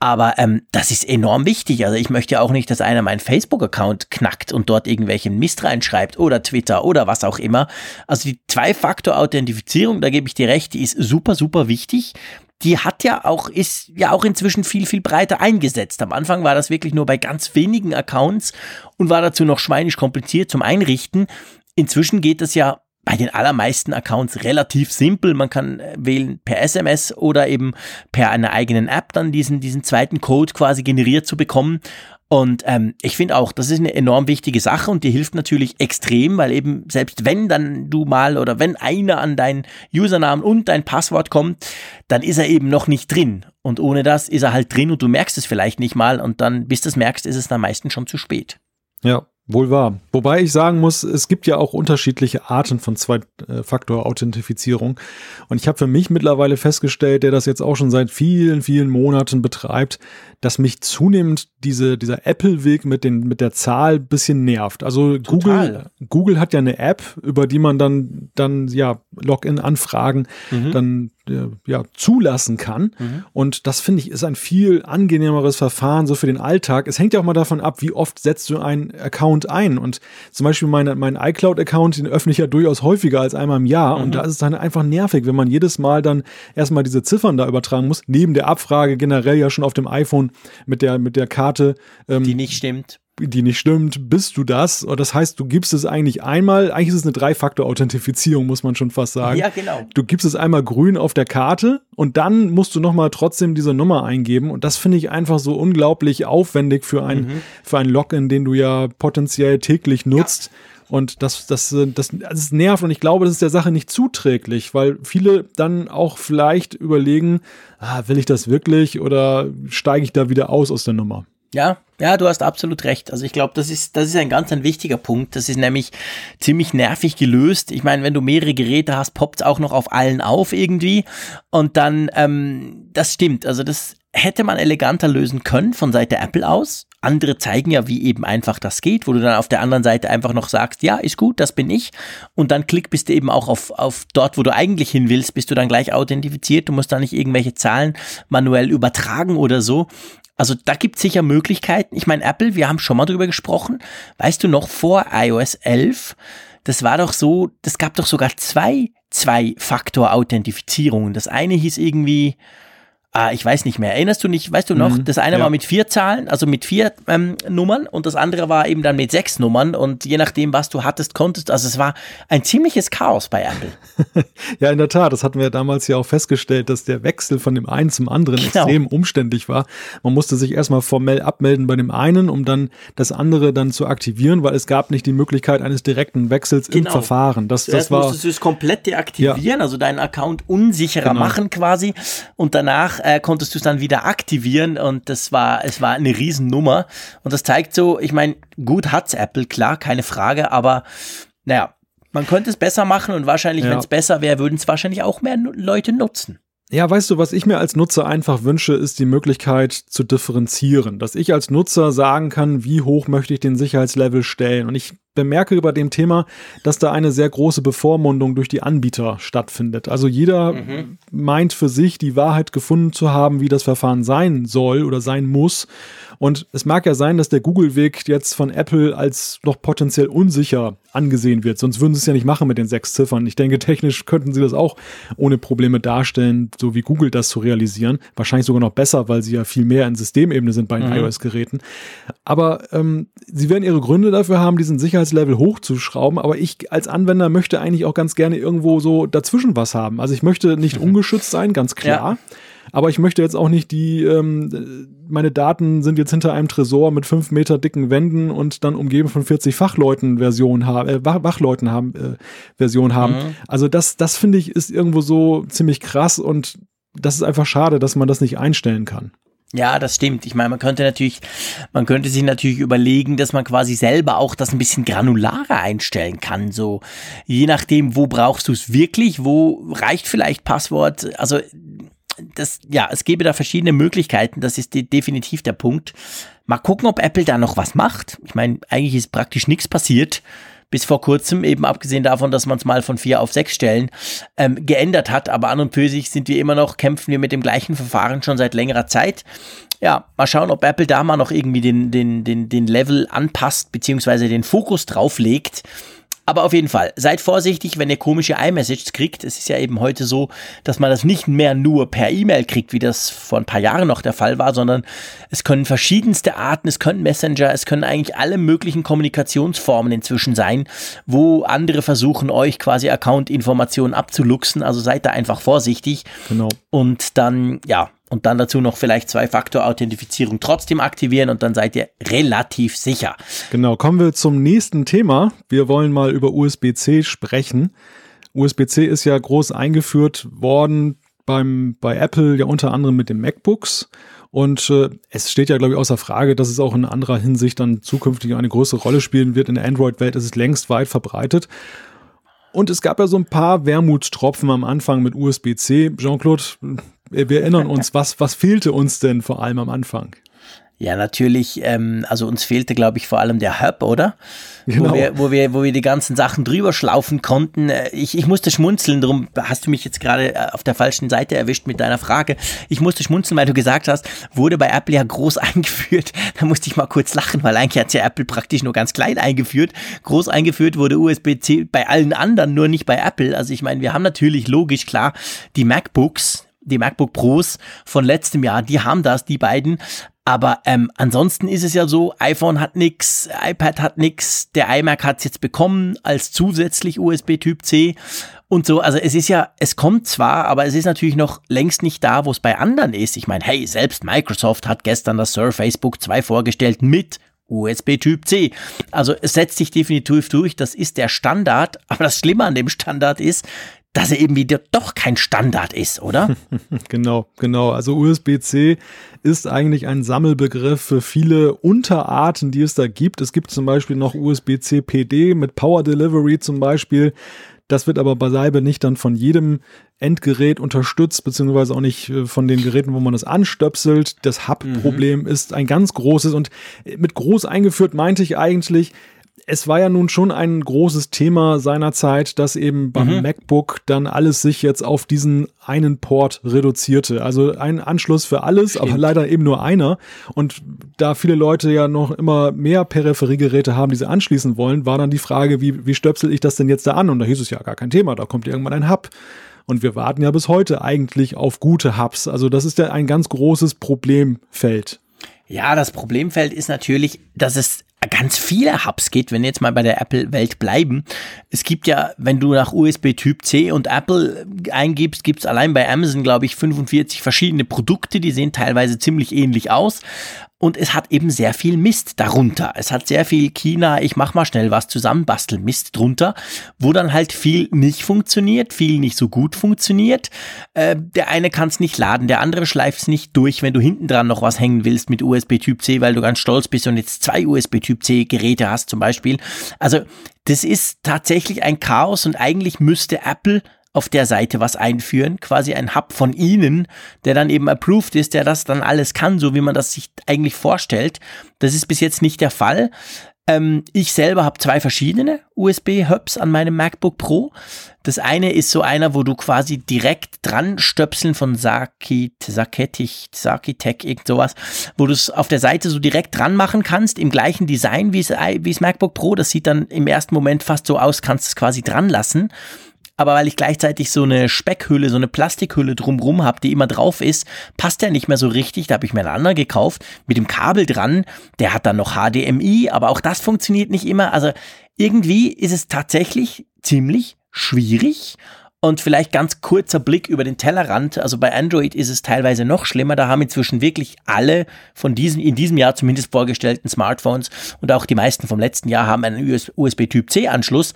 Aber ähm, das ist enorm wichtig. Also ich möchte ja auch nicht, dass einer meinen Facebook-Account knackt und dort irgendwelchen Mist reinschreibt oder Twitter oder was auch immer. Also die Zwei-Faktor-Authentifizierung, da gebe ich dir recht, die ist super, super wichtig. Die hat ja auch, ist ja auch inzwischen viel, viel breiter eingesetzt. Am Anfang war das wirklich nur bei ganz wenigen Accounts und war dazu noch schweinisch kompliziert zum Einrichten. Inzwischen geht das ja bei den allermeisten Accounts relativ simpel. Man kann äh, wählen per SMS oder eben per einer eigenen App dann diesen, diesen zweiten Code quasi generiert zu bekommen. Und ähm, ich finde auch, das ist eine enorm wichtige Sache und die hilft natürlich extrem, weil eben selbst wenn dann du mal oder wenn einer an deinen Usernamen und dein Passwort kommt, dann ist er eben noch nicht drin. Und ohne das ist er halt drin und du merkst es vielleicht nicht mal und dann, bis du es merkst, ist es dann meistens schon zu spät. Ja, Wohl wahr. Wobei ich sagen muss, es gibt ja auch unterschiedliche Arten von Zwei-Faktor-Authentifizierung. Und ich habe für mich mittlerweile festgestellt, der das jetzt auch schon seit vielen, vielen Monaten betreibt, dass mich zunehmend diese, dieser Apple-Weg mit, den, mit der Zahl bisschen nervt. Also Google, Google hat ja eine App, über die man dann, dann ja, Login-Anfragen mhm. dann ja, zulassen kann. Mhm. Und das finde ich ist ein viel angenehmeres Verfahren so für den Alltag. Es hängt ja auch mal davon ab, wie oft setzt du einen Account ein. Und zum Beispiel meine, mein iCloud-Account, den öffne ich ja durchaus häufiger als einmal im Jahr. Mhm. Und da ist es dann einfach nervig, wenn man jedes Mal dann erstmal diese Ziffern da übertragen muss, neben der Abfrage generell ja schon auf dem iPhone mit der, mit der Karte. Ähm, die nicht stimmt die nicht stimmt, bist du das. Das heißt, du gibst es eigentlich einmal, eigentlich ist es eine Drei-Faktor-Authentifizierung, muss man schon fast sagen. Ja, genau. Du gibst es einmal grün auf der Karte und dann musst du nochmal trotzdem diese Nummer eingeben. Und das finde ich einfach so unglaublich aufwendig für ein, mhm. für ein Login, den du ja potenziell täglich nutzt. Ja. Und das, das, das, das nervt und ich glaube, das ist der Sache nicht zuträglich, weil viele dann auch vielleicht überlegen, ah, will ich das wirklich oder steige ich da wieder aus aus der Nummer? Ja, ja, du hast absolut recht. Also ich glaube, das ist, das ist ein ganz ein wichtiger Punkt. Das ist nämlich ziemlich nervig gelöst. Ich meine, wenn du mehrere Geräte hast, poppt es auch noch auf allen auf irgendwie. Und dann, ähm, das stimmt. Also das hätte man eleganter lösen können von Seite Apple aus. Andere zeigen ja, wie eben einfach das geht, wo du dann auf der anderen Seite einfach noch sagst, ja, ist gut, das bin ich. Und dann klick bist du eben auch auf, auf dort, wo du eigentlich hin willst, bist du dann gleich authentifiziert. Du musst da nicht irgendwelche Zahlen manuell übertragen oder so. Also da gibt es sicher Möglichkeiten. Ich meine, Apple, wir haben schon mal drüber gesprochen. Weißt du noch, vor iOS 11, das war doch so, das gab doch sogar zwei Zwei-Faktor-Authentifizierungen. Das eine hieß irgendwie, Ah, ich weiß nicht mehr. Erinnerst du nicht, weißt du noch? Mhm, das eine ja. war mit vier Zahlen, also mit vier ähm, Nummern und das andere war eben dann mit sechs Nummern und je nachdem, was du hattest, konntest, also es war ein ziemliches Chaos bei Apple. [LAUGHS] ja, in der Tat, das hatten wir damals ja auch festgestellt, dass der Wechsel von dem einen zum anderen genau. extrem umständlich war. Man musste sich erstmal formell abmelden bei dem einen, um dann das andere dann zu aktivieren, weil es gab nicht die Möglichkeit eines direkten Wechsels genau. im Verfahren. Das, das war, musstest du es komplett deaktivieren, ja. also deinen Account unsicherer genau. machen quasi und danach äh, konntest du es dann wieder aktivieren und das war, es war eine Riesennummer. Und das zeigt so, ich meine, gut hat's Apple, klar, keine Frage, aber naja, man könnte es besser machen und wahrscheinlich, ja. wenn es besser wäre, würden es wahrscheinlich auch mehr Leute nutzen. Ja, weißt du, was ich mir als Nutzer einfach wünsche, ist die Möglichkeit zu differenzieren. Dass ich als Nutzer sagen kann, wie hoch möchte ich den Sicherheitslevel stellen. Und ich bemerke bei dem Thema, dass da eine sehr große Bevormundung durch die Anbieter stattfindet. Also jeder mhm. meint für sich, die Wahrheit gefunden zu haben, wie das Verfahren sein soll oder sein muss. Und es mag ja sein, dass der Google-Weg jetzt von Apple als noch potenziell unsicher angesehen wird. Sonst würden sie es ja nicht machen mit den sechs Ziffern. Ich denke, technisch könnten sie das auch ohne Probleme darstellen, so wie Google das zu realisieren. Wahrscheinlich sogar noch besser, weil sie ja viel mehr in Systemebene sind bei den mhm. iOS-Geräten. Aber ähm, sie werden ihre Gründe dafür haben, diesen Sicherheitslevel hochzuschrauben. Aber ich als Anwender möchte eigentlich auch ganz gerne irgendwo so dazwischen was haben. Also ich möchte nicht mhm. [LAUGHS] ungeschützt sein, ganz klar. Ja. Aber ich möchte jetzt auch nicht die, ähm, meine Daten sind jetzt hinter einem Tresor mit fünf Meter dicken Wänden und dann umgeben von 40 Fachleuten Version haben, äh, Wachleuten haben, äh, Version haben. Mhm. Also das, das finde ich ist irgendwo so ziemlich krass und das ist einfach schade, dass man das nicht einstellen kann. Ja, das stimmt. Ich meine, man könnte natürlich, man könnte sich natürlich überlegen, dass man quasi selber auch das ein bisschen granularer einstellen kann. So, je nachdem, wo brauchst du es wirklich, wo reicht vielleicht Passwort. Also das, ja, es gäbe da verschiedene Möglichkeiten. Das ist de definitiv der Punkt. Mal gucken, ob Apple da noch was macht. Ich meine, eigentlich ist praktisch nichts passiert. Bis vor kurzem, eben abgesehen davon, dass man es mal von vier auf sechs Stellen ähm, geändert hat. Aber an und für sich sind wir immer noch, kämpfen wir mit dem gleichen Verfahren schon seit längerer Zeit. Ja, mal schauen, ob Apple da mal noch irgendwie den, den, den, den Level anpasst, beziehungsweise den Fokus drauf legt aber auf jeden Fall, seid vorsichtig, wenn ihr komische iMessages kriegt. Es ist ja eben heute so, dass man das nicht mehr nur per E-Mail kriegt, wie das vor ein paar Jahren noch der Fall war, sondern es können verschiedenste Arten, es können Messenger, es können eigentlich alle möglichen Kommunikationsformen inzwischen sein, wo andere versuchen, euch quasi Account-Informationen abzuluxen. Also seid da einfach vorsichtig. Genau. Und dann, ja, und dann dazu noch vielleicht Zwei-Faktor-Authentifizierung trotzdem aktivieren und dann seid ihr relativ sicher. Genau, kommen wir zum nächsten Thema. Wir wollen mal über USB-C sprechen. USB-C ist ja groß eingeführt worden beim, bei Apple ja unter anderem mit den MacBooks. Und äh, es steht ja, glaube ich, außer Frage, dass es auch in anderer Hinsicht dann zukünftig eine größere Rolle spielen wird. In der Android-Welt ist es längst weit verbreitet. Und es gab ja so ein paar Wermutstropfen am Anfang mit USB-C. Jean-Claude, wir erinnern uns, was, was fehlte uns denn vor allem am Anfang? Ja, natürlich, ähm, also uns fehlte, glaube ich, vor allem der Hub, oder? Genau. Wo, wir, wo, wir, wo wir die ganzen Sachen drüber schlaufen konnten. Äh, ich, ich musste schmunzeln, darum hast du mich jetzt gerade äh, auf der falschen Seite erwischt mit deiner Frage. Ich musste schmunzeln, weil du gesagt hast, wurde bei Apple ja groß [LAUGHS] eingeführt. Da musste ich mal kurz lachen, weil eigentlich hat ja Apple praktisch nur ganz klein eingeführt. Groß eingeführt wurde USB-C bei allen anderen, nur nicht bei Apple. Also ich meine, wir haben natürlich logisch klar die MacBooks, die MacBook Pros von letztem Jahr, die haben das, die beiden. Aber ähm, ansonsten ist es ja so, iPhone hat nix, iPad hat nix, der iMac hat es jetzt bekommen als zusätzlich USB Typ C und so. Also es ist ja, es kommt zwar, aber es ist natürlich noch längst nicht da, wo es bei anderen ist. Ich meine, hey, selbst Microsoft hat gestern das Surface Book 2 vorgestellt mit USB Typ C. Also es setzt sich definitiv durch, das ist der Standard, [LAUGHS] aber das Schlimme an dem Standard ist, dass er eben wieder doch kein Standard ist, oder? [LAUGHS] genau, genau. Also USB-C ist eigentlich ein Sammelbegriff für viele Unterarten, die es da gibt. Es gibt zum Beispiel noch USB-C PD mit Power Delivery zum Beispiel. Das wird aber beileibe nicht dann von jedem Endgerät unterstützt, beziehungsweise auch nicht äh, von den Geräten, wo man das anstöpselt. Das Hub-Problem mhm. ist ein ganz großes und mit groß eingeführt meinte ich eigentlich, es war ja nun schon ein großes Thema seinerzeit, dass eben beim mhm. MacBook dann alles sich jetzt auf diesen einen Port reduzierte. Also ein Anschluss für alles, Stimmt. aber leider eben nur einer. Und da viele Leute ja noch immer mehr Peripheriegeräte haben, die sie anschließen wollen, war dann die Frage, wie, wie stöpsel ich das denn jetzt da an? Und da hieß es ja gar kein Thema, da kommt irgendwann ein Hub. Und wir warten ja bis heute eigentlich auf gute Hubs. Also das ist ja ein ganz großes Problemfeld. Ja, das Problemfeld ist natürlich, dass es ganz viele Hubs geht, wenn jetzt mal bei der Apple-Welt bleiben. Es gibt ja, wenn du nach USB Typ C und Apple eingibst, gibt es allein bei Amazon, glaube ich, 45 verschiedene Produkte, die sehen teilweise ziemlich ähnlich aus. Und es hat eben sehr viel Mist darunter. Es hat sehr viel China, ich mach mal schnell was zusammen, bastel Mist drunter, wo dann halt viel nicht funktioniert, viel nicht so gut funktioniert. Äh, der eine kann es nicht laden, der andere schleift es nicht durch, wenn du hinten dran noch was hängen willst mit USB Typ C, weil du ganz stolz bist und jetzt zwei USB Typ C Geräte hast zum Beispiel. Also das ist tatsächlich ein Chaos und eigentlich müsste Apple auf der Seite was einführen, quasi ein Hub von Ihnen, der dann eben approved ist, der das dann alles kann, so wie man das sich eigentlich vorstellt. Das ist bis jetzt nicht der Fall. Ähm, ich selber habe zwei verschiedene USB-Hubs an meinem MacBook Pro. Das eine ist so einer, wo du quasi direkt dran stöpseln von Saki, Saketich, Sakitech, irgend sowas, wo du es auf der Seite so direkt dran machen kannst, im gleichen Design wie es MacBook Pro. Das sieht dann im ersten Moment fast so aus, kannst es quasi dran lassen aber weil ich gleichzeitig so eine Speckhülle, so eine Plastikhülle drumrum habe, die immer drauf ist, passt der nicht mehr so richtig. Da habe ich mir einen anderen gekauft mit dem Kabel dran. Der hat dann noch HDMI, aber auch das funktioniert nicht immer. Also irgendwie ist es tatsächlich ziemlich schwierig. Und vielleicht ganz kurzer Blick über den Tellerrand. Also bei Android ist es teilweise noch schlimmer. Da haben inzwischen wirklich alle von diesen, in diesem Jahr zumindest vorgestellten Smartphones und auch die meisten vom letzten Jahr haben einen USB-Typ C-Anschluss.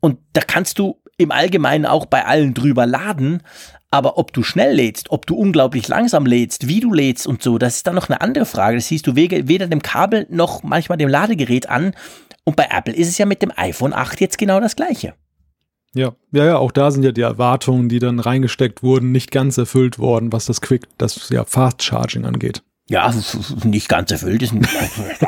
Und da kannst du im Allgemeinen auch bei allen drüber laden. Aber ob du schnell lädst, ob du unglaublich langsam lädst, wie du lädst und so, das ist dann noch eine andere Frage. Das siehst du weder dem Kabel noch manchmal dem Ladegerät an. Und bei Apple ist es ja mit dem iPhone 8 jetzt genau das gleiche. Ja, ja, ja, auch da sind ja die Erwartungen, die dann reingesteckt wurden, nicht ganz erfüllt worden, was das Quick, das ja Fast Charging angeht. Ja, nicht ganz erfüllt. Ist [LAUGHS]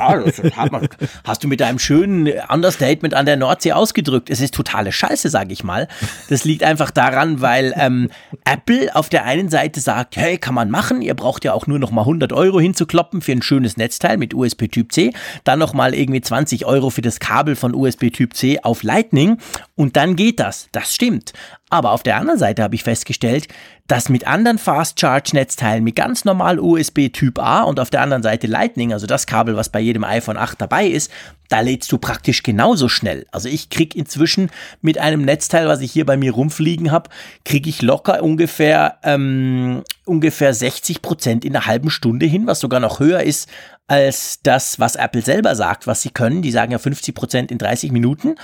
hast du mit einem schönen Understatement an der Nordsee ausgedrückt. Es ist totale Scheiße, sage ich mal. Das liegt einfach daran, weil ähm, Apple auf der einen Seite sagt, hey, kann man machen. Ihr braucht ja auch nur noch mal 100 Euro hinzukloppen für ein schönes Netzteil mit USB Typ C. Dann noch mal irgendwie 20 Euro für das Kabel von USB Typ C auf Lightning. Und dann geht das. Das stimmt. Aber auf der anderen Seite habe ich festgestellt, dass mit anderen Fast Charge Netzteilen mit ganz normal USB Typ A und auf der anderen Seite Lightning, also das Kabel, was bei jedem iPhone 8 dabei ist, da lädst du praktisch genauso schnell. Also ich krieg inzwischen mit einem Netzteil, was ich hier bei mir rumfliegen habe, kriege ich locker ungefähr ähm, ungefähr 60 Prozent in einer halben Stunde hin, was sogar noch höher ist als das, was Apple selber sagt, was sie können. Die sagen ja 50 Prozent in 30 Minuten.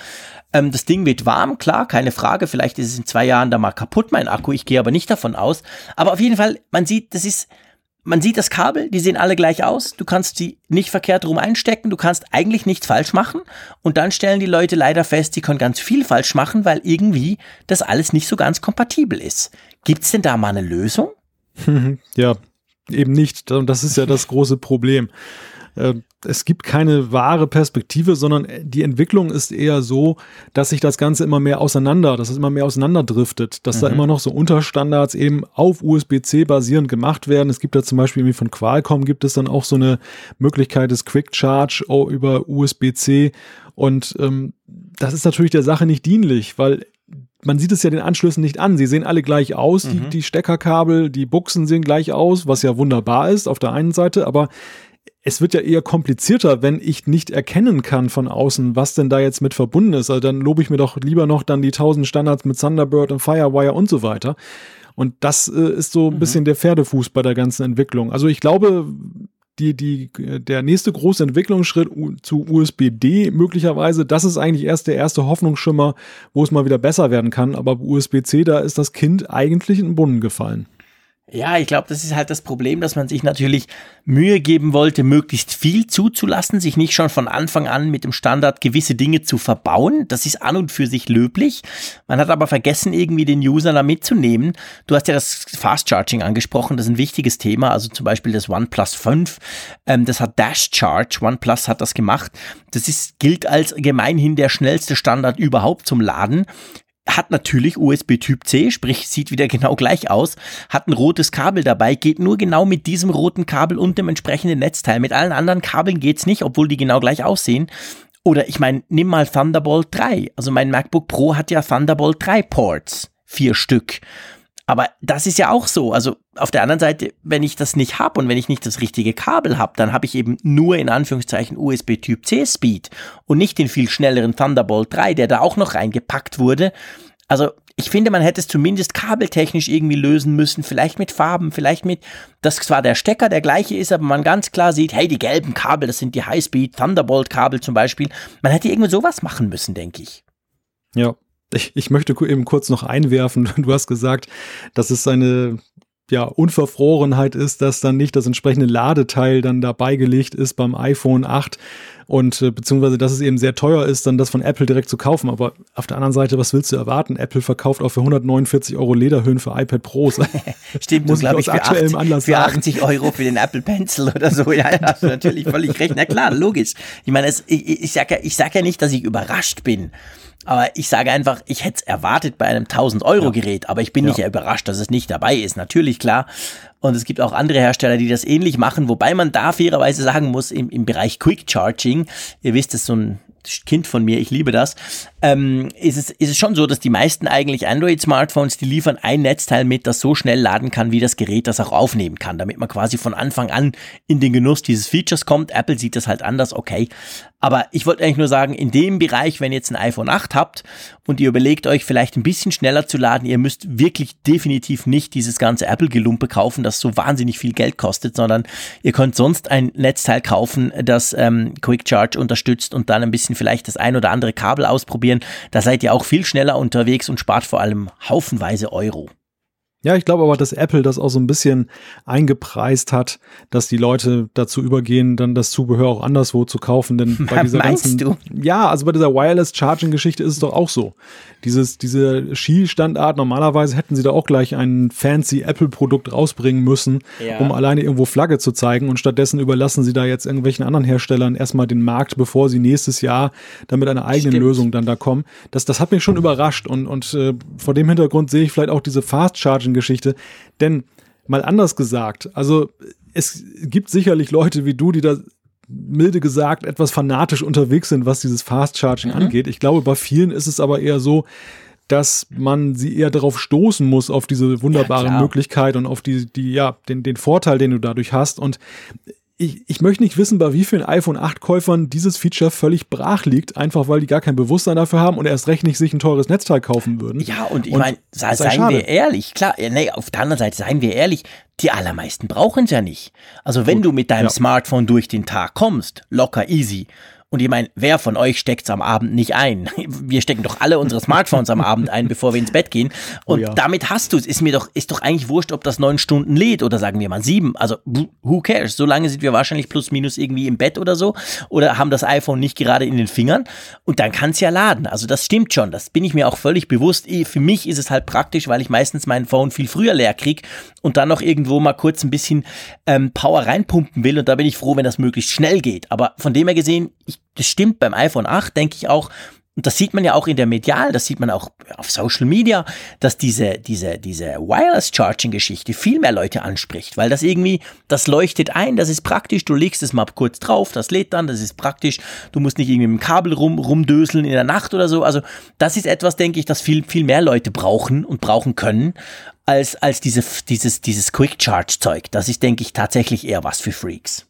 Ähm, das Ding wird warm, klar, keine Frage. Vielleicht ist es in zwei Jahren da mal kaputt, mein Akku. Ich gehe aber nicht davon aus. Aber auf jeden Fall, man sieht, das ist, man sieht das Kabel, die sehen alle gleich aus. Du kannst sie nicht verkehrt rum einstecken. Du kannst eigentlich nichts falsch machen. Und dann stellen die Leute leider fest, sie können ganz viel falsch machen, weil irgendwie das alles nicht so ganz kompatibel ist. Gibt's denn da mal eine Lösung? [LAUGHS] ja, eben nicht. Und das ist ja das große Problem. Äh, es gibt keine wahre Perspektive, sondern die Entwicklung ist eher so, dass sich das Ganze immer mehr auseinander, dass es immer mehr auseinanderdriftet, dass mhm. da immer noch so Unterstandards eben auf USB-C basierend gemacht werden. Es gibt da zum Beispiel irgendwie von Qualcomm gibt es dann auch so eine Möglichkeit des Quick Charge über USB-C und ähm, das ist natürlich der Sache nicht dienlich, weil man sieht es ja den Anschlüssen nicht an. Sie sehen alle gleich aus. Mhm. Die, die Steckerkabel, die Buchsen sehen gleich aus, was ja wunderbar ist auf der einen Seite, aber es wird ja eher komplizierter, wenn ich nicht erkennen kann von außen, was denn da jetzt mit verbunden ist. Also dann lobe ich mir doch lieber noch dann die tausend Standards mit Thunderbird und Firewire und so weiter. Und das äh, ist so ein mhm. bisschen der Pferdefuß bei der ganzen Entwicklung. Also ich glaube, die, die, der nächste große Entwicklungsschritt zu USB-D möglicherweise, das ist eigentlich erst der erste Hoffnungsschimmer, wo es mal wieder besser werden kann. Aber USB-C, da ist das Kind eigentlich in den Brunnen gefallen. Ja, ich glaube, das ist halt das Problem, dass man sich natürlich Mühe geben wollte, möglichst viel zuzulassen, sich nicht schon von Anfang an mit dem Standard gewisse Dinge zu verbauen. Das ist an und für sich löblich. Man hat aber vergessen, irgendwie den User da mitzunehmen. Du hast ja das Fast Charging angesprochen, das ist ein wichtiges Thema. Also zum Beispiel das OnePlus 5, ähm, das hat Dash Charge. OnePlus hat das gemacht. Das ist, gilt als gemeinhin der schnellste Standard überhaupt zum Laden hat natürlich USB Typ C, sprich sieht wieder genau gleich aus, hat ein rotes Kabel dabei, geht nur genau mit diesem roten Kabel und dem entsprechenden Netzteil. Mit allen anderen Kabeln geht's nicht, obwohl die genau gleich aussehen. Oder ich meine, nimm mal Thunderbolt 3. Also mein MacBook Pro hat ja Thunderbolt 3 Ports, vier Stück. Aber das ist ja auch so. Also auf der anderen Seite, wenn ich das nicht habe und wenn ich nicht das richtige Kabel habe, dann habe ich eben nur in Anführungszeichen USB Typ C Speed und nicht den viel schnelleren Thunderbolt 3, der da auch noch reingepackt wurde. Also ich finde, man hätte es zumindest kabeltechnisch irgendwie lösen müssen, vielleicht mit Farben, vielleicht mit, dass zwar der Stecker der gleiche ist, aber man ganz klar sieht, hey, die gelben Kabel, das sind die Highspeed Thunderbolt Kabel zum Beispiel. Man hätte irgendwie sowas machen müssen, denke ich. Ja, ich, ich möchte eben kurz noch einwerfen. [LAUGHS] Du hast gesagt, dass es eine ja, Unverfrorenheit ist, dass dann nicht das entsprechende Ladeteil dann dabei gelegt ist beim iPhone 8 und äh, beziehungsweise, dass es eben sehr teuer ist, dann das von Apple direkt zu kaufen. Aber auf der anderen Seite, was willst du erwarten? Apple verkauft auch für 149 Euro Lederhöhen für iPad Pros. [LAUGHS] Stimmt, muss glaube ich, für, aktuellem 8, Anlass für 80 Euro für den Apple Pencil oder so. Ja, ja, hast du natürlich völlig recht. Na klar, logisch. Ich meine, es, ich, ich sage ja, ich sag ja nicht, dass ich überrascht bin. Aber ich sage einfach, ich hätte es erwartet bei einem 1000 Euro Gerät, aber ich bin ja. nicht überrascht, dass es nicht dabei ist. Natürlich klar. Und es gibt auch andere Hersteller, die das ähnlich machen, wobei man da fairerweise sagen muss, im, im Bereich Quick Charging, ihr wisst, das ist so ein Kind von mir, ich liebe das, ähm, ist, es, ist es schon so, dass die meisten eigentlich Android-Smartphones, die liefern ein Netzteil mit, das so schnell laden kann, wie das Gerät das auch aufnehmen kann, damit man quasi von Anfang an in den Genuss dieses Features kommt. Apple sieht das halt anders, okay. Aber ich wollte eigentlich nur sagen, in dem Bereich, wenn ihr jetzt ein iPhone 8 habt und ihr überlegt euch vielleicht ein bisschen schneller zu laden, ihr müsst wirklich definitiv nicht dieses ganze Apple-Gelumpe kaufen, das so wahnsinnig viel Geld kostet, sondern ihr könnt sonst ein Netzteil kaufen, das ähm, Quick Charge unterstützt und dann ein bisschen vielleicht das ein oder andere Kabel ausprobieren. Da seid ihr auch viel schneller unterwegs und spart vor allem haufenweise Euro. Ja, ich glaube aber, dass Apple das auch so ein bisschen eingepreist hat, dass die Leute dazu übergehen, dann das Zubehör auch anderswo zu kaufen. Denn [LAUGHS] bei dieser Meinst ganzen, du? Ja, also bei dieser Wireless Charging Geschichte ist es doch auch so. Dieses, diese Ski-Standard, normalerweise hätten sie da auch gleich ein fancy Apple-Produkt rausbringen müssen, ja. um alleine irgendwo Flagge zu zeigen. Und stattdessen überlassen sie da jetzt irgendwelchen anderen Herstellern erstmal den Markt, bevor sie nächstes Jahr dann mit einer eigenen Stimmt. Lösung dann da kommen. Das, das hat mich schon überrascht. Und, und äh, vor dem Hintergrund sehe ich vielleicht auch diese Fast Charging Geschichte. Denn mal anders gesagt, also es gibt sicherlich Leute wie du, die da milde gesagt etwas fanatisch unterwegs sind, was dieses Fast Charging mhm. angeht. Ich glaube, bei vielen ist es aber eher so, dass man sie eher darauf stoßen muss, auf diese wunderbare ja, Möglichkeit und auf die, die, ja, den, den Vorteil, den du dadurch hast. Und ich, ich möchte nicht wissen, bei wie vielen iPhone 8 Käufern dieses Feature völlig brach liegt, einfach weil die gar kein Bewusstsein dafür haben und erst recht nicht sich ein teures Netzteil kaufen würden. Ja, und ich meine, seien schade. wir ehrlich, klar, nee, auf der anderen Seite, seien wir ehrlich, die allermeisten brauchen es ja nicht. Also wenn Gut, du mit deinem ja. Smartphone durch den Tag kommst, locker easy, und ich meine, wer von euch steckt's am Abend nicht ein? Wir stecken doch alle unsere Smartphones am Abend ein, bevor wir ins Bett gehen. Oh Und oh ja. damit hast du es. Ist mir doch, ist doch eigentlich wurscht, ob das neun Stunden lädt oder sagen wir mal sieben. Also, who cares? So lange sind wir wahrscheinlich plus minus irgendwie im Bett oder so. Oder haben das iPhone nicht gerade in den Fingern. Und dann kann's ja laden. Also, das stimmt schon. Das bin ich mir auch völlig bewusst. Für mich ist es halt praktisch, weil ich meistens mein Phone viel früher leer krieg und dann noch irgendwo mal kurz ein bisschen ähm, Power reinpumpen will. Und da bin ich froh, wenn das möglichst schnell geht. Aber von dem her gesehen, ich, das stimmt beim iPhone 8, denke ich auch, und das sieht man ja auch in der Medial, das sieht man auch auf Social Media, dass diese, diese, diese Wireless Charging Geschichte viel mehr Leute anspricht, weil das irgendwie, das leuchtet ein, das ist praktisch, du legst es mal kurz drauf, das lädt dann, das ist praktisch, du musst nicht irgendwie mit dem Kabel rum, rumdöseln in der Nacht oder so. Also, das ist etwas, denke ich, das viel, viel mehr Leute brauchen und brauchen können, als, als diese, dieses, dieses Quick Charge Zeug. Das ist, denke ich, tatsächlich eher was für Freaks.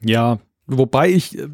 Ja, wobei ich äh,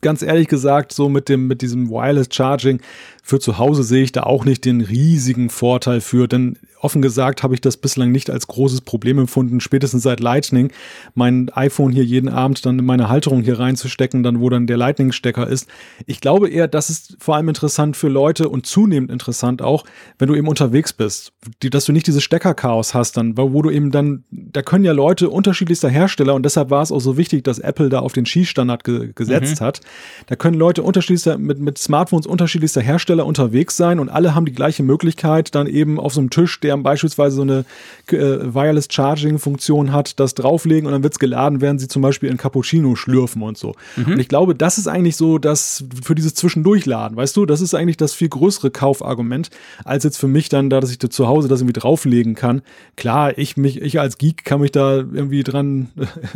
ganz ehrlich gesagt, so mit dem, mit diesem Wireless Charging für zu Hause sehe ich da auch nicht den riesigen Vorteil für, denn offen gesagt habe ich das bislang nicht als großes Problem empfunden, spätestens seit Lightning mein iPhone hier jeden Abend dann in meine Halterung hier reinzustecken, dann wo dann der Lightning-Stecker ist. Ich glaube eher, das ist vor allem interessant für Leute und zunehmend interessant auch, wenn du eben unterwegs bist, dass du nicht dieses Steckerchaos hast, dann, wo du eben dann, da können ja Leute unterschiedlichster Hersteller und deshalb war es auch so wichtig, dass Apple da auf den Schießstandard ge gesetzt mhm. hat. Da können Leute unterschiedlichster, mit, mit Smartphones unterschiedlichster Hersteller unterwegs sein und alle haben die gleiche Möglichkeit, dann eben auf so einem Tisch, der beispielsweise so eine äh, Wireless Charging Funktion hat, das drauflegen und dann wird es geladen, während sie zum Beispiel in Cappuccino schlürfen und so. Mhm. Und ich glaube, das ist eigentlich so das für dieses Zwischendurchladen, weißt du, das ist eigentlich das viel größere Kaufargument, als jetzt für mich dann, da dass ich da zu Hause das irgendwie drauflegen kann. Klar, ich mich, ich als Geek kann mich da irgendwie dran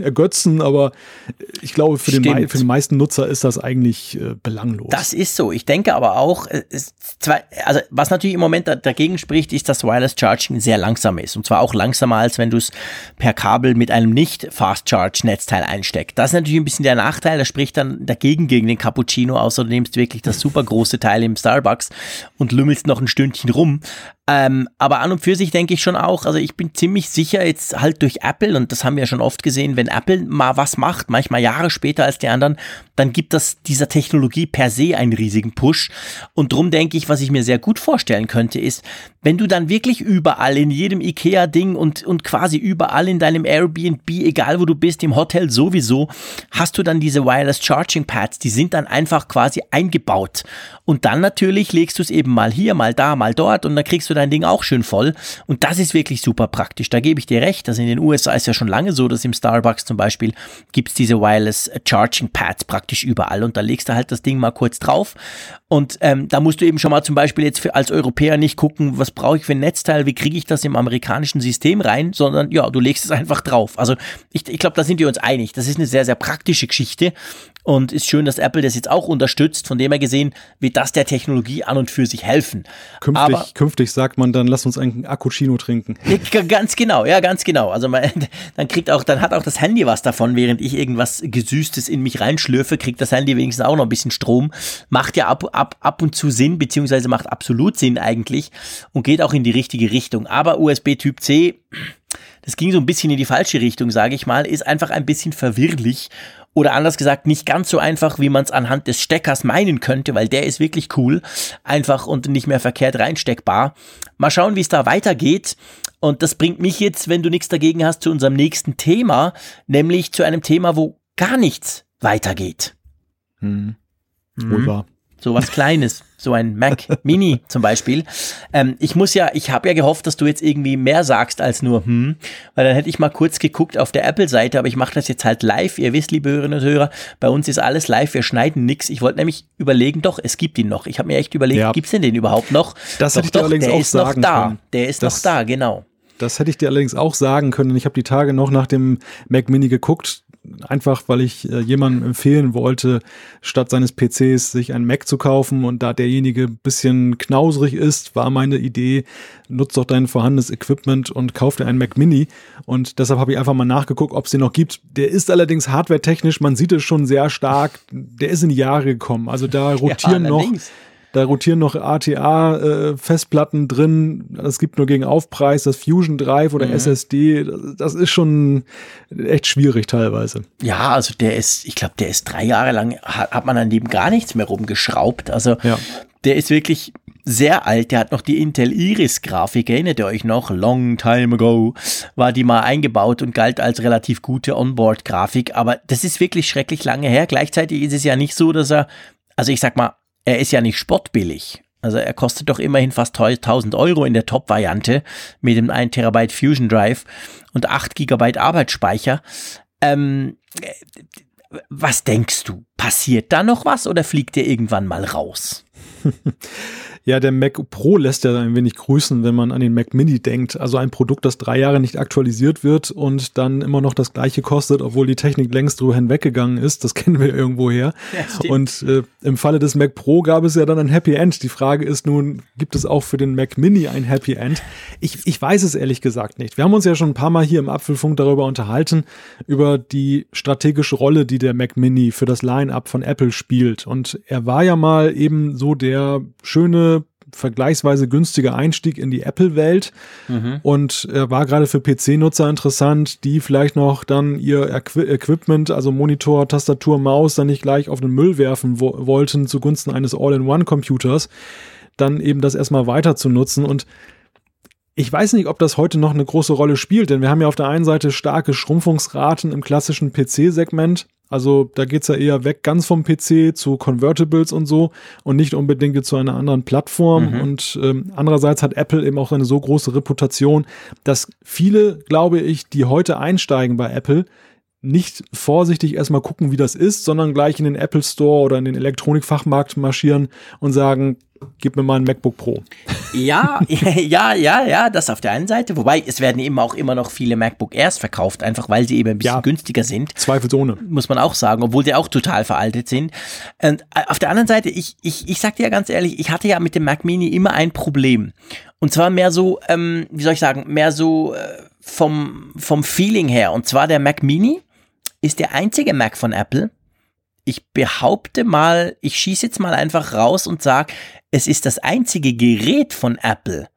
ergötzen, aber ich glaube, für, den, für den meisten Nutzer ist das eigentlich äh, belanglos. Das ist so. Ich denke aber auch, zwei, also was natürlich im Moment dagegen spricht, ist, dass Wireless Charging sehr langsam ist. Und zwar auch langsamer, als wenn du es per Kabel mit einem nicht Fast Charge Netzteil einsteckst. Das ist natürlich ein bisschen der Nachteil. Das spricht dann dagegen gegen den Cappuccino, außer du nimmst wirklich das super große Teil im Starbucks und lümmelst noch ein Stündchen rum. Ähm, aber an und für sich denke ich schon auch, also ich bin ziemlich sicher jetzt halt durch Apple, und das haben wir ja schon oft gesehen, wenn Apple mal was macht, manchmal Jahre später als die anderen, dann gibt das dieser Technologie per se einen riesigen Push. Und drum denke ich, was ich mir sehr gut vorstellen könnte, ist, wenn du dann wirklich überall in jedem IKEA-Ding und, und quasi überall in deinem Airbnb, egal wo du bist, im Hotel sowieso, hast du dann diese Wireless Charging Pads, die sind dann einfach quasi eingebaut. Und dann natürlich legst du es eben mal hier, mal da, mal dort und dann kriegst du dein Ding auch schön voll. Und das ist wirklich super praktisch. Da gebe ich dir recht. Also in den USA ist ja schon lange so, dass im Starbucks zum Beispiel gibt's diese Wireless Charging Pads praktisch überall und da legst du halt das Ding mal kurz drauf. Und ähm, da musst du eben schon mal zum Beispiel jetzt für, als Europäer nicht gucken, was brauche ich für ein Netzteil, wie kriege ich das im amerikanischen System rein, sondern ja, du legst es einfach drauf. Also ich, ich glaube, da sind wir uns einig. Das ist eine sehr, sehr praktische Geschichte und ist schön, dass Apple das jetzt auch unterstützt. Von dem her gesehen, wird das der Technologie an und für sich helfen. Künftig, Aber, künftig sagt man dann, lass uns einen Akkuchino trinken. Ganz genau, ja, ganz genau. Also man, [LAUGHS] dann kriegt auch, dann hat auch das Handy was davon, während ich irgendwas Gesüßtes in mich reinschlürfe, kriegt das Handy wenigstens auch noch ein bisschen Strom. Macht ja ab, ab, ab und zu Sinn, beziehungsweise macht absolut Sinn eigentlich und geht auch in die richtige Richtung. Aber USB Typ C, das ging so ein bisschen in die falsche Richtung, sage ich mal, ist einfach ein bisschen verwirrlich oder anders gesagt, nicht ganz so einfach, wie man es anhand des Steckers meinen könnte, weil der ist wirklich cool. Einfach und nicht mehr verkehrt reinsteckbar. Mal schauen, wie es da weitergeht. Und das bringt mich jetzt, wenn du nichts dagegen hast, zu unserem nächsten Thema, nämlich zu einem Thema, wo gar nichts weitergeht. Hm. Wohl wahr so was Kleines, so ein Mac [LAUGHS] Mini zum Beispiel. Ähm, ich muss ja, ich habe ja gehofft, dass du jetzt irgendwie mehr sagst als nur hm, weil dann hätte ich mal kurz geguckt auf der Apple-Seite, aber ich mache das jetzt halt live. Ihr wisst, liebe Hörerinnen und Hörer, bei uns ist alles live, wir schneiden nichts. Ich wollte nämlich überlegen, doch, es gibt ihn noch. Ich habe mir echt überlegt, ja. gibt's denn den überhaupt noch? Das doch, hätte ich doch, allerdings der auch ist sagen noch da. Können. Der ist das, noch da, genau. Das hätte ich dir allerdings auch sagen können. Ich habe die Tage noch nach dem Mac Mini geguckt einfach weil ich äh, jemandem empfehlen wollte, statt seines PCs sich einen Mac zu kaufen und da derjenige ein bisschen knauserig ist, war meine Idee, nutzt doch dein vorhandenes Equipment und kauf dir einen Mac Mini und deshalb habe ich einfach mal nachgeguckt, ob es den noch gibt. Der ist allerdings hardwaretechnisch, man sieht es schon sehr stark, der ist in die Jahre gekommen. Also da [LAUGHS] rotieren ja, noch da rotieren noch ATA-Festplatten äh, drin. Es gibt nur gegen Aufpreis das Fusion Drive oder mhm. SSD. Das ist schon echt schwierig teilweise. Ja, also der ist, ich glaube, der ist drei Jahre lang, hat, hat man an dem gar nichts mehr rumgeschraubt. Also ja. der ist wirklich sehr alt. Der hat noch die Intel Iris-Grafik. Erinnert ihr euch noch? Long time ago war die mal eingebaut und galt als relativ gute Onboard-Grafik. Aber das ist wirklich schrecklich lange her. Gleichzeitig ist es ja nicht so, dass er, also ich sag mal, er ist ja nicht spottbillig. Also er kostet doch immerhin fast 1000 Euro in der Top-Variante mit dem 1 Terabyte Fusion Drive und 8 Gigabyte Arbeitsspeicher. Ähm, was denkst du? Passiert da noch was oder fliegt der irgendwann mal raus? [LAUGHS] Ja, der Mac Pro lässt ja ein wenig grüßen, wenn man an den Mac Mini denkt. Also ein Produkt, das drei Jahre nicht aktualisiert wird und dann immer noch das gleiche kostet, obwohl die Technik längst drüber hinweggegangen ist. Das [LAUGHS] kennen wir irgendwo her. Ja, und äh, im Falle des Mac Pro gab es ja dann ein Happy End. Die Frage ist nun, gibt es auch für den Mac Mini ein Happy End? Ich, ich weiß es ehrlich gesagt nicht. Wir haben uns ja schon ein paar Mal hier im Apfelfunk darüber unterhalten, über die strategische Rolle, die der Mac Mini für das Line-up von Apple spielt. Und er war ja mal eben so der schöne vergleichsweise günstiger Einstieg in die Apple-Welt. Mhm. und er war gerade für PC-Nutzer interessant, die vielleicht noch dann ihr Equi Equipment, also Monitor, Tastatur, Maus, dann nicht gleich auf den Müll werfen wo wollten zugunsten eines All-in-One-Computers, dann eben das erstmal weiter zu nutzen. Und ich weiß nicht, ob das heute noch eine große Rolle spielt, denn wir haben ja auf der einen Seite starke Schrumpfungsraten im klassischen PC-Segment, also da geht's ja eher weg ganz vom PC zu Convertibles und so und nicht unbedingt zu einer anderen Plattform. Mhm. Und ähm, andererseits hat Apple eben auch eine so große Reputation, dass viele, glaube ich, die heute einsteigen bei Apple, nicht vorsichtig erstmal gucken, wie das ist, sondern gleich in den Apple Store oder in den Elektronikfachmarkt marschieren und sagen, gib mir mal ein MacBook Pro. Ja, [LAUGHS] ja, ja, ja, das auf der einen Seite. Wobei es werden eben auch immer noch viele MacBook Airs verkauft, einfach weil sie eben ein bisschen ja, günstiger sind. Zweifelsohne. Muss man auch sagen, obwohl sie auch total veraltet sind. Und äh, auf der anderen Seite, ich, ich, ich sag dir ja ganz ehrlich, ich hatte ja mit dem Mac Mini immer ein Problem. Und zwar mehr so, ähm, wie soll ich sagen, mehr so äh, vom, vom Feeling her. Und zwar der Mac Mini ist der einzige Mac von Apple. Ich behaupte mal, ich schieße jetzt mal einfach raus und sage, es ist das einzige Gerät von Apple,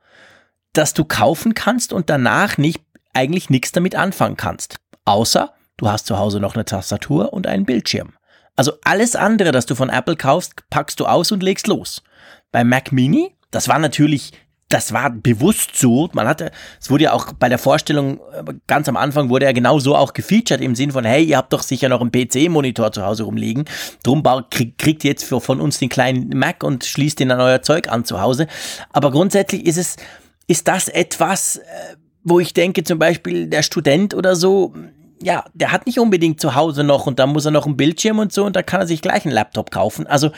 das du kaufen kannst und danach nicht eigentlich nichts damit anfangen kannst. Außer du hast zu Hause noch eine Tastatur und einen Bildschirm. Also alles andere, das du von Apple kaufst, packst du aus und legst los. Beim Mac Mini, das war natürlich das war bewusst so. Man hatte, es wurde ja auch bei der Vorstellung äh, ganz am Anfang wurde ja genau so auch gefeatured im Sinn von, hey, ihr habt doch sicher noch einen PC-Monitor zu Hause rumliegen. Drum kriegt ihr jetzt für, von uns den kleinen Mac und schließt den an euer Zeug an zu Hause. Aber grundsätzlich ist es, ist das etwas, äh, wo ich denke, zum Beispiel der Student oder so, ja, der hat nicht unbedingt zu Hause noch und da muss er noch einen Bildschirm und so und da kann er sich gleich einen Laptop kaufen. Also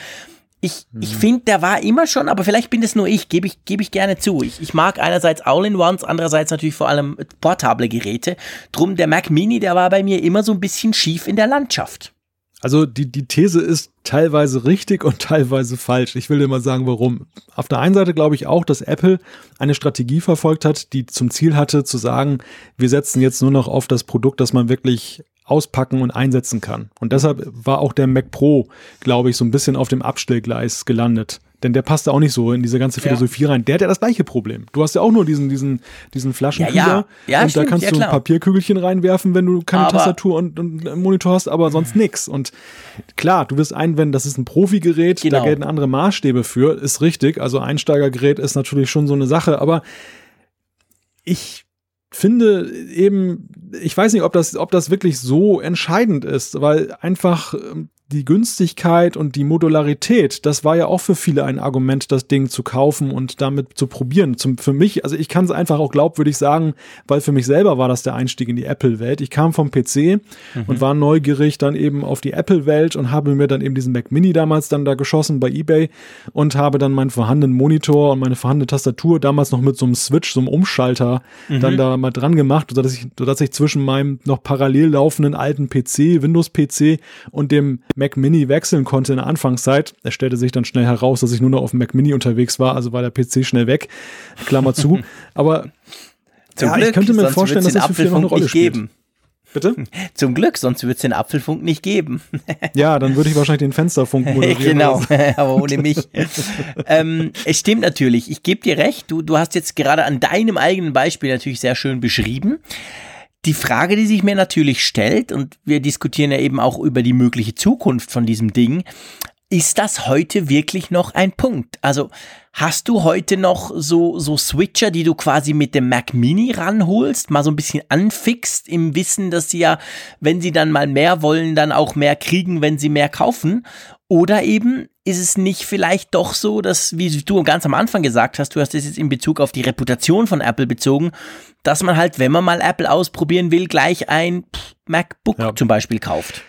ich, ich hm. finde, der war immer schon, aber vielleicht bin das nur ich, gebe ich, gebe ich gerne zu. Ich, ich mag einerseits All-in-Ones, andererseits natürlich vor allem portable Geräte. Drum der Mac Mini, der war bei mir immer so ein bisschen schief in der Landschaft. Also die, die These ist teilweise richtig und [LAUGHS] teilweise falsch. Ich will dir mal sagen, warum. Auf der einen Seite glaube ich auch, dass Apple eine Strategie verfolgt hat, die zum Ziel hatte, zu sagen, wir setzen jetzt nur noch auf das Produkt, das man wirklich auspacken und einsetzen kann. Und deshalb war auch der Mac Pro, glaube ich, so ein bisschen auf dem Abstellgleis gelandet. Denn der passte auch nicht so in diese ganze Philosophie ja. rein. Der hat ja das gleiche Problem. Du hast ja auch nur diesen, diesen, diesen Flaschenkühler. Ja, ja. und stimmt, da kannst du ein Papierkügelchen reinwerfen, wenn du keine aber Tastatur und, und Monitor hast, aber sonst nix. Und klar, du wirst einwenden, das ist ein Profigerät, genau. da gelten andere Maßstäbe für, ist richtig. Also Einsteigergerät ist natürlich schon so eine Sache, aber ich finde eben, ich weiß nicht, ob das, ob das wirklich so entscheidend ist, weil einfach ähm, die Günstigkeit und die Modularität, das war ja auch für viele ein Argument, das Ding zu kaufen und damit zu probieren. Zum, für mich, also ich kann es einfach auch glaubwürdig sagen, weil für mich selber war das der Einstieg in die Apple-Welt. Ich kam vom PC mhm. und war neugierig dann eben auf die Apple-Welt und habe mir dann eben diesen Mac Mini damals dann da geschossen bei eBay und habe dann meinen vorhandenen Monitor und meine vorhandene Tastatur damals noch mit so einem Switch, so einem Umschalter mhm. dann da mal dran gemacht, sodass ich, sodass ich zwischen meinem noch parallel laufenden alten PC, Windows-PC und dem Mac Mini wechseln konnte in der Anfangszeit. Es stellte sich dann schnell heraus, dass ich nur noch auf dem Mac Mini unterwegs war, also war der PC schnell weg. Klammer zu. [LAUGHS] Aber Zum ja, Glück, ich könnte mir vorstellen, dass das für viele noch eine Rolle spielt. Geben. Bitte? [LAUGHS] Zum Glück, sonst würde es den Apfelfunk nicht geben. [LAUGHS] ja, dann würde ich wahrscheinlich den Fensterfunk moderieren. genau, aber ohne mich. ähm, es stimmt natürlich, ich gebe dir recht, du, du hast jetzt gerade an deinem eigenen Beispiel natürlich sehr schön beschrieben. Die Frage, die sich mir natürlich stellt, und wir diskutieren ja eben auch über die mögliche Zukunft von diesem Ding, ist das heute wirklich noch ein Punkt? Also hast du heute noch so, so Switcher, die du quasi mit dem Mac Mini ranholst, mal so ein bisschen anfixt im Wissen, dass sie ja, wenn sie dann mal mehr wollen, dann auch mehr kriegen, wenn sie mehr kaufen? Oder eben ist es nicht vielleicht doch so, dass, wie du ganz am Anfang gesagt hast, du hast es jetzt in Bezug auf die Reputation von Apple bezogen, dass man halt, wenn man mal Apple ausprobieren will, gleich ein MacBook ja. zum Beispiel kauft?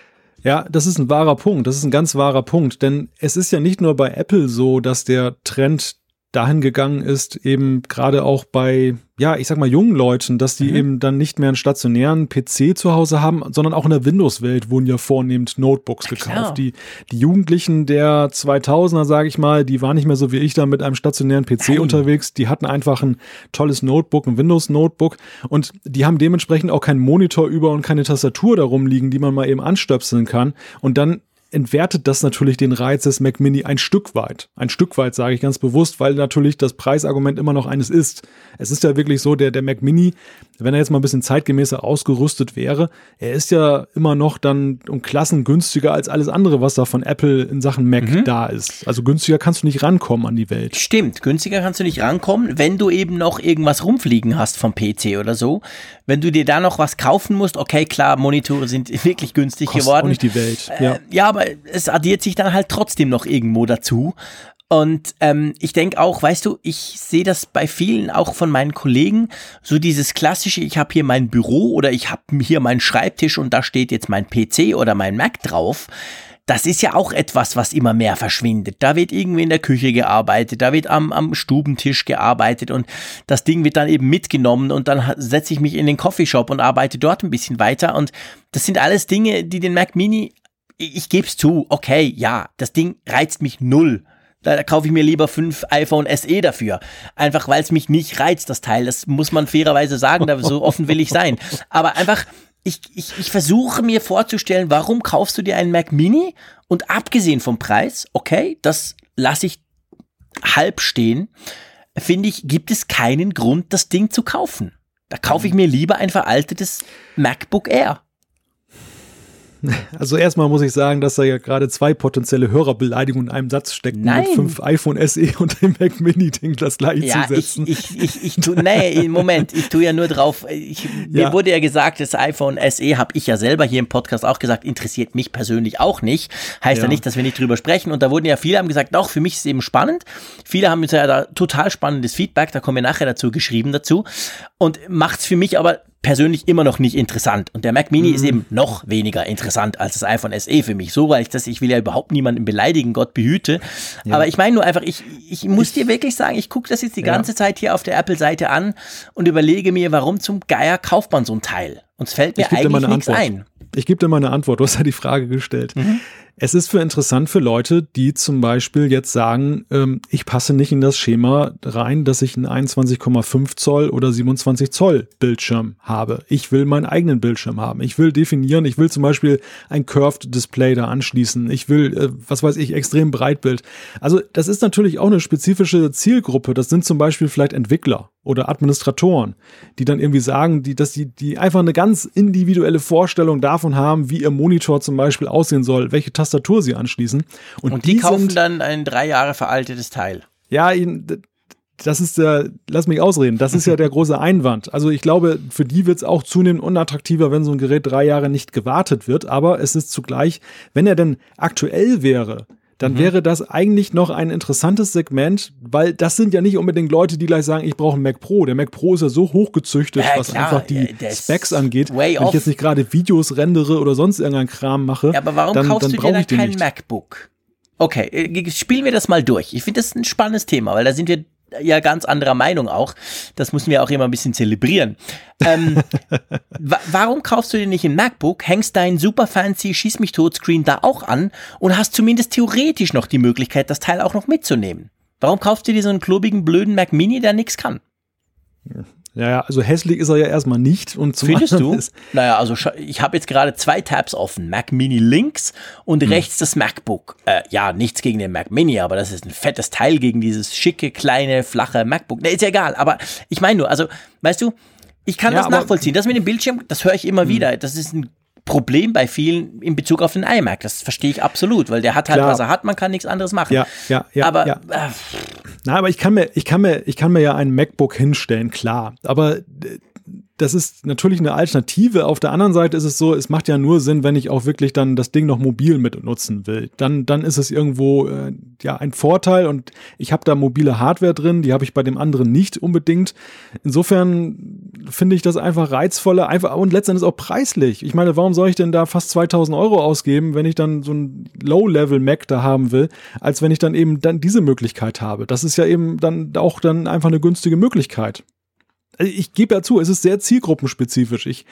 Ja, das ist ein wahrer Punkt. Das ist ein ganz wahrer Punkt. Denn es ist ja nicht nur bei Apple so, dass der Trend dahin gegangen ist, eben gerade auch bei, ja, ich sag mal, jungen Leuten, dass die mhm. eben dann nicht mehr einen stationären PC zu Hause haben, sondern auch in der Windows-Welt wurden ja vornehmend Notebooks ja, gekauft. Die, die Jugendlichen der 2000er, sage ich mal, die waren nicht mehr so wie ich da mit einem stationären PC Nein. unterwegs. Die hatten einfach ein tolles Notebook, ein Windows-Notebook und die haben dementsprechend auch keinen Monitor über und keine Tastatur darum liegen, die man mal eben anstöpseln kann. Und dann entwertet das natürlich den Reiz des Mac Mini ein Stück weit. Ein Stück weit sage ich ganz bewusst, weil natürlich das Preisargument immer noch eines ist. Es ist ja wirklich so, der, der Mac Mini, wenn er jetzt mal ein bisschen zeitgemäßer ausgerüstet wäre, er ist ja immer noch dann um Klassen günstiger als alles andere, was da von Apple in Sachen Mac mhm. da ist. Also günstiger kannst du nicht rankommen an die Welt. Stimmt, günstiger kannst du nicht rankommen, wenn du eben noch irgendwas rumfliegen hast vom PC oder so. Wenn du dir da noch was kaufen musst, okay, klar, Monitore sind [LAUGHS] wirklich günstig Kostet geworden. Auch nicht die Welt. Ja. Äh, ja, aber es addiert sich dann halt trotzdem noch irgendwo dazu. Und ähm, ich denke auch, weißt du, ich sehe das bei vielen auch von meinen Kollegen, so dieses klassische, ich habe hier mein Büro oder ich habe hier meinen Schreibtisch und da steht jetzt mein PC oder mein Mac drauf das ist ja auch etwas, was immer mehr verschwindet. Da wird irgendwie in der Küche gearbeitet, da wird am, am Stubentisch gearbeitet und das Ding wird dann eben mitgenommen und dann setze ich mich in den Coffeeshop und arbeite dort ein bisschen weiter und das sind alles Dinge, die den Mac Mini, ich, ich gebe es zu, okay, ja, das Ding reizt mich null. Da kaufe ich mir lieber fünf iPhone SE dafür. Einfach weil es mich nicht reizt, das Teil. Das muss man fairerweise sagen, da so offen will ich sein. Aber einfach, ich, ich, ich versuche mir vorzustellen, warum kaufst du dir einen Mac Mini? Und abgesehen vom Preis, okay, das lasse ich halb stehen, finde ich, gibt es keinen Grund, das Ding zu kaufen. Da kaufe ich mir lieber ein veraltetes MacBook Air. [LAUGHS] Also erstmal muss ich sagen, dass da ja gerade zwei potenzielle Hörerbeleidigungen in einem Satz stecken. Nein. Mit fünf iPhone SE und dem Mac Mini Ding das gleich ja, zu setzen. Ich, ich, ich, ich tu, nee, [LAUGHS] Moment, ich tue ja nur drauf, ich, ja. mir wurde ja gesagt, das iPhone SE habe ich ja selber hier im Podcast auch gesagt, interessiert mich persönlich auch nicht. Heißt ja, ja nicht, dass wir nicht drüber sprechen. Und da wurden ja viele haben gesagt, doch, für mich ist es eben spannend. Viele haben jetzt ja da total spannendes Feedback, da kommen wir nachher dazu geschrieben dazu. Und macht es für mich aber persönlich immer noch nicht interessant. Und der Mac Mini mhm. ist eben noch weniger interessant als das iPhone SE für mich. So, weil ich das, ich will ja überhaupt niemanden beleidigen, Gott behüte. Ja. Aber ich meine nur einfach, ich, ich muss ich, dir wirklich sagen, ich gucke das jetzt die ganze ja. Zeit hier auf der Apple-Seite an und überlege mir, warum zum Geier kauft man so ein Teil? Und es fällt mir eigentlich nichts ein. Ich gebe dir mal eine Antwort. Du hast ja die Frage gestellt. Mhm. Es ist für interessant für Leute, die zum Beispiel jetzt sagen, ähm, ich passe nicht in das Schema rein, dass ich einen 21,5 Zoll oder 27 Zoll Bildschirm habe. Ich will meinen eigenen Bildschirm haben. Ich will definieren, ich will zum Beispiel ein Curved Display da anschließen. Ich will, äh, was weiß ich, extrem Breitbild. Also das ist natürlich auch eine spezifische Zielgruppe. Das sind zum Beispiel vielleicht Entwickler oder Administratoren, die dann irgendwie sagen, die, dass die, die einfach eine ganz individuelle Vorstellung davon haben, wie ihr Monitor zum Beispiel aussehen soll, welche Tasten Tastatur sie anschließen. Und, und die, die, kaufen sind, dann ein drei Jahre veraltetes Teil. Ja, das ist der, lass mich ausreden, das ist ja der [LAUGHS] große Einwand. Also ich glaube, für die wird es auch zunehmend unattraktiver, wenn so ein Gerät drei Jahre nicht gewartet wird. Aber es ist zugleich, wenn er denn aktuell wäre, dann mhm. wäre das eigentlich noch ein interessantes Segment, weil das sind ja nicht unbedingt Leute, die gleich sagen, ich brauche einen Mac Pro. Der Mac Pro ist ja so hochgezüchtet, ja, was klar, einfach die Specs angeht. Wenn off. ich jetzt nicht gerade Videos rendere oder sonst irgendeinen Kram mache, ja, aber warum dann, kaufst dann du dir dann kein MacBook? Okay, äh, spielen wir das mal durch. Ich finde das ein spannendes Thema, weil da sind wir ja ganz anderer Meinung auch. Das müssen wir auch immer ein bisschen zelebrieren. Ähm, [LAUGHS] wa warum kaufst du dir nicht ein MacBook, hängst dein super fancy Schieß mich tot Screen da auch an und hast zumindest theoretisch noch die Möglichkeit, das Teil auch noch mitzunehmen? Warum kaufst du dir so einen klobigen, blöden Mac Mini, der nichts kann? [LAUGHS] Ja, ja, also hässlich ist er ja erstmal nicht. Und Findest du? naja, also ich habe jetzt gerade zwei Tabs offen. Mac Mini links und hm. rechts das MacBook. Äh, ja, nichts gegen den Mac Mini, aber das ist ein fettes Teil gegen dieses schicke, kleine, flache MacBook. Ne, ist ja egal, aber ich meine nur, also, weißt du, ich kann ja, das nachvollziehen. Das mit dem Bildschirm, das höre ich immer hm. wieder. Das ist ein Problem bei vielen in Bezug auf den iMac. Das verstehe ich absolut, weil der hat halt, Klar. was er hat, man kann nichts anderes machen. Ja, ja, ja. Aber ja. Äh, na, aber ich kann mir, ich kann mir, ich kann mir ja ein MacBook hinstellen, klar. Aber das ist natürlich eine Alternative. Auf der anderen Seite ist es so, es macht ja nur Sinn, wenn ich auch wirklich dann das Ding noch mobil mit nutzen will. Dann, dann ist es irgendwo äh, ja ein Vorteil und ich habe da mobile Hardware drin, die habe ich bei dem anderen nicht unbedingt. Insofern finde ich das einfach reizvoller, einfach und letztendlich auch preislich. Ich meine, warum soll ich denn da fast 2000 Euro ausgeben, wenn ich dann so ein Low-Level-Mac da haben will, als wenn ich dann eben dann diese Möglichkeit habe? Das ist ja eben dann auch dann einfach eine günstige Möglichkeit. Also ich gebe ja zu, es ist sehr zielgruppenspezifisch. Ich,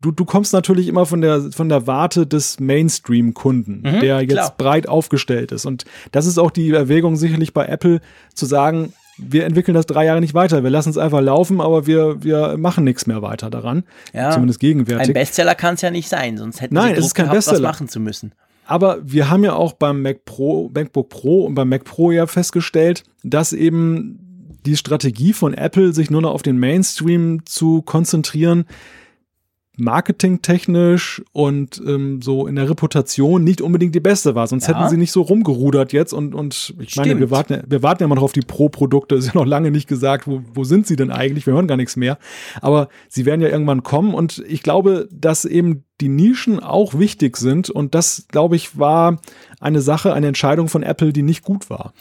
du, du kommst natürlich immer von der, von der Warte des Mainstream-Kunden, mhm, der jetzt klar. breit aufgestellt ist. Und das ist auch die Erwägung sicherlich bei Apple zu sagen, wir entwickeln das drei Jahre nicht weiter. Wir lassen es einfach laufen, aber wir, wir machen nichts mehr weiter daran. Ja, Zumindest gegenwärtig. Ein Bestseller kann es ja nicht sein, sonst hätten Nein, sie es ist kein gehabt, Bestseller. was machen zu müssen. Aber wir haben ja auch beim Mac Pro, MacBook Pro und beim Mac Pro ja festgestellt, dass eben die Strategie von Apple, sich nur noch auf den Mainstream zu konzentrieren, marketingtechnisch und ähm, so in der Reputation nicht unbedingt die beste war. Sonst ja. hätten sie nicht so rumgerudert jetzt und, und ich Stimmt. meine, wir warten, wir warten ja mal noch auf die Pro-Produkte. [LAUGHS] Ist ja noch lange nicht gesagt, wo, wo sind sie denn eigentlich? Wir hören gar nichts mehr. Aber sie werden ja irgendwann kommen und ich glaube, dass eben die Nischen auch wichtig sind und das, glaube ich, war eine Sache, eine Entscheidung von Apple, die nicht gut war.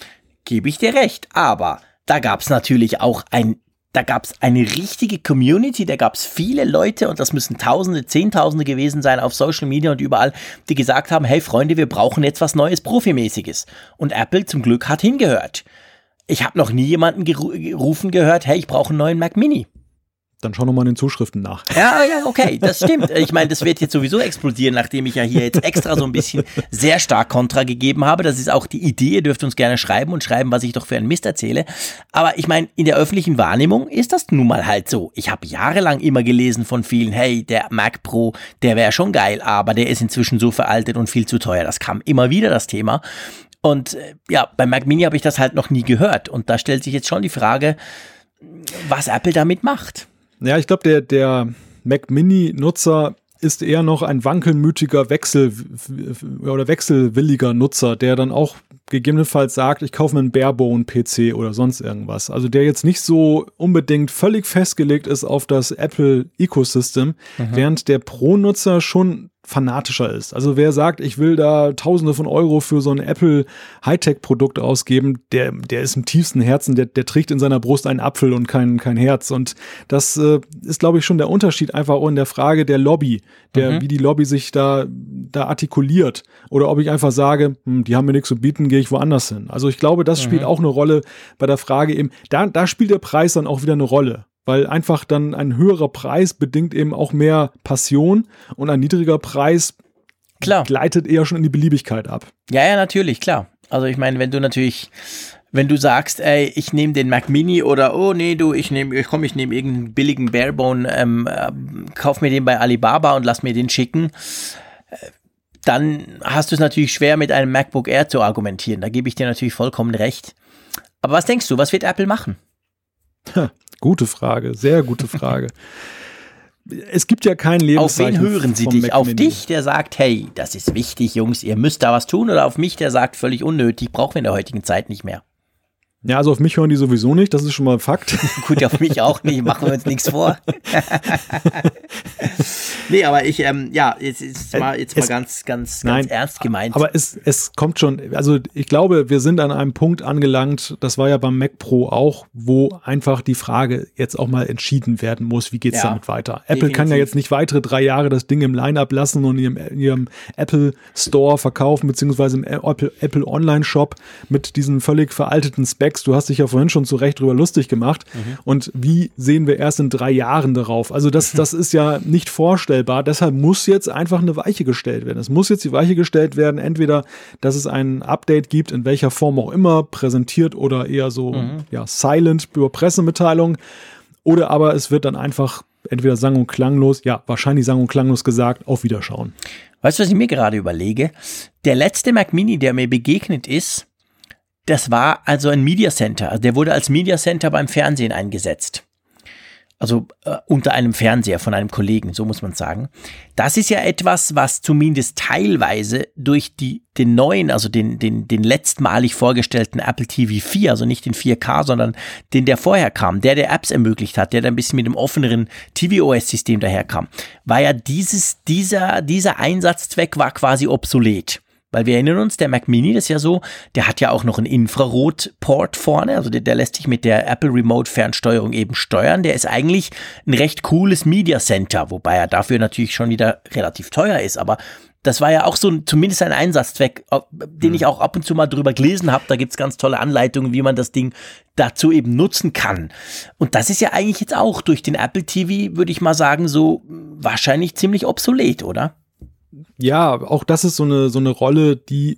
Gebe ich dir recht, aber da gab's natürlich auch ein da gab's eine richtige Community, da gab's viele Leute und das müssen Tausende, Zehntausende gewesen sein auf Social Media und überall, die gesagt haben, hey Freunde, wir brauchen jetzt was Neues, Profimäßiges. Und Apple zum Glück hat hingehört. Ich habe noch nie jemanden gerufen gehört, hey, ich brauche einen neuen Mac Mini. Dann schau nochmal in den Zuschriften nach. [LAUGHS] Ja, ja, okay, das stimmt. Ich meine, das wird jetzt sowieso explodieren, nachdem ich ja hier jetzt extra so ein bisschen sehr stark Kontra gegeben habe. Das ist auch die Idee. Ihr dürft uns gerne schreiben und schreiben, was ich doch für einen Mist erzähle. Aber ich meine, in der öffentlichen Wahrnehmung ist das nun mal halt so. Ich habe jahrelang immer gelesen von vielen, hey, der Mac Pro, der wäre schon geil, aber der ist inzwischen so veraltet und viel zu teuer. Das kam immer wieder das Thema. Und äh, ja, beim Mac Mini habe ich das halt noch nie gehört. Und da stellt sich jetzt schon die Frage, was Apple damit macht. Ja, ich glaube, der, der Mac Mini-Nutzer ist eher noch ein wankelmütiger Wechsel oder wechselwilliger Nutzer, der dann auch gegebenenfalls sagt, ich kaufe mir einen Barebone-PC oder sonst irgendwas. Also der jetzt nicht so unbedingt völlig festgelegt ist auf das Apple-Ecosystem, mhm. während der Pro-Nutzer schon fanatischer ist. Also wer sagt, ich will da Tausende von Euro für so ein Apple Hightech-Produkt ausgeben, der, der ist im tiefsten Herzen, der, der trägt in seiner Brust einen Apfel und kein, kein Herz. Und das äh, ist, glaube ich, schon der Unterschied einfach auch in der Frage der Lobby, der, mhm. wie die Lobby sich da, da artikuliert. Oder ob ich einfach sage, hm, die haben mir nichts zu bieten, gehe ich woanders hin. Also ich glaube, das mhm. spielt auch eine Rolle bei der Frage eben, da, da spielt der Preis dann auch wieder eine Rolle weil einfach dann ein höherer Preis bedingt eben auch mehr Passion und ein niedriger Preis klar. gleitet eher schon in die Beliebigkeit ab. Ja, ja, natürlich, klar. Also ich meine, wenn du natürlich, wenn du sagst, ey, ich nehme den Mac Mini oder oh nee, du, ich nehme, ich komm, ich nehme irgendeinen billigen Barebone, ähm, äh, kauf mir den bei Alibaba und lass mir den schicken, äh, dann hast du es natürlich schwer mit einem MacBook Air zu argumentieren. Da gebe ich dir natürlich vollkommen recht. Aber was denkst du, was wird Apple machen? Gute Frage, sehr gute Frage. es gibt ja kein Lebenszeichen. Auf wen hören Sie dich? Auf dich, der sagt, hey, das ist wichtig, Jungs, ihr müsst da was tun, oder auf mich, der sagt, völlig unnötig, brauchen wir in der heutigen Zeit nicht mehr? Ja, also auf mich hören die sowieso nicht, das ist schon mal Fakt. [LAUGHS] Gut, auf mich auch nicht, machen wir uns nichts vor. [LAUGHS] nee, aber ich, ähm, ja, jetzt ist mal, jetzt es, mal ganz, ganz, nein, ganz ernst gemeint. Aber es, es kommt schon, also ich glaube, wir sind an einem Punkt angelangt, das war ja beim Mac Pro auch, wo einfach die Frage jetzt auch mal entschieden werden muss, wie geht's ja, damit weiter. Apple definitiv. kann ja jetzt nicht weitere drei Jahre das Ding im Line-Up lassen und in ihrem, in ihrem Apple Store verkaufen, beziehungsweise im Apple, Apple Online Shop mit diesen völlig veralteten Specs Max, du hast dich ja vorhin schon zu Recht drüber lustig gemacht. Mhm. Und wie sehen wir erst in drei Jahren darauf? Also das, [LAUGHS] das ist ja nicht vorstellbar. Deshalb muss jetzt einfach eine Weiche gestellt werden. Es muss jetzt die Weiche gestellt werden, entweder, dass es ein Update gibt, in welcher Form auch immer, präsentiert oder eher so mhm. ja, silent über Pressemitteilungen. Oder aber es wird dann einfach entweder sang- und klanglos, ja, wahrscheinlich sang- und klanglos gesagt, auf Wiederschauen. Weißt du, was ich mir gerade überlege? Der letzte Mac Mini, der mir begegnet ist, das war also ein Media Center. Also der wurde als Media Center beim Fernsehen eingesetzt. Also äh, unter einem Fernseher von einem Kollegen, so muss man sagen. Das ist ja etwas, was zumindest teilweise durch die, den neuen, also den, den, den letztmalig vorgestellten Apple TV 4, also nicht den 4K, sondern den, der vorher kam, der der Apps ermöglicht hat, der da ein bisschen mit dem offeneren tvOS-System daherkam, war ja dieses, dieser, dieser Einsatzzweck war quasi obsolet. Weil wir erinnern uns, der Mac Mini, das ist ja so, der hat ja auch noch einen Infrarot-Port vorne, also der, der, lässt sich mit der Apple Remote Fernsteuerung eben steuern. Der ist eigentlich ein recht cooles Media Center, wobei er dafür natürlich schon wieder relativ teuer ist, aber das war ja auch so ein, zumindest ein Einsatzzweck, den mhm. ich auch ab und zu mal drüber gelesen habe. Da gibt's ganz tolle Anleitungen, wie man das Ding dazu eben nutzen kann. Und das ist ja eigentlich jetzt auch durch den Apple TV, würde ich mal sagen, so wahrscheinlich ziemlich obsolet, oder? Ja, auch das ist so eine, so eine Rolle, die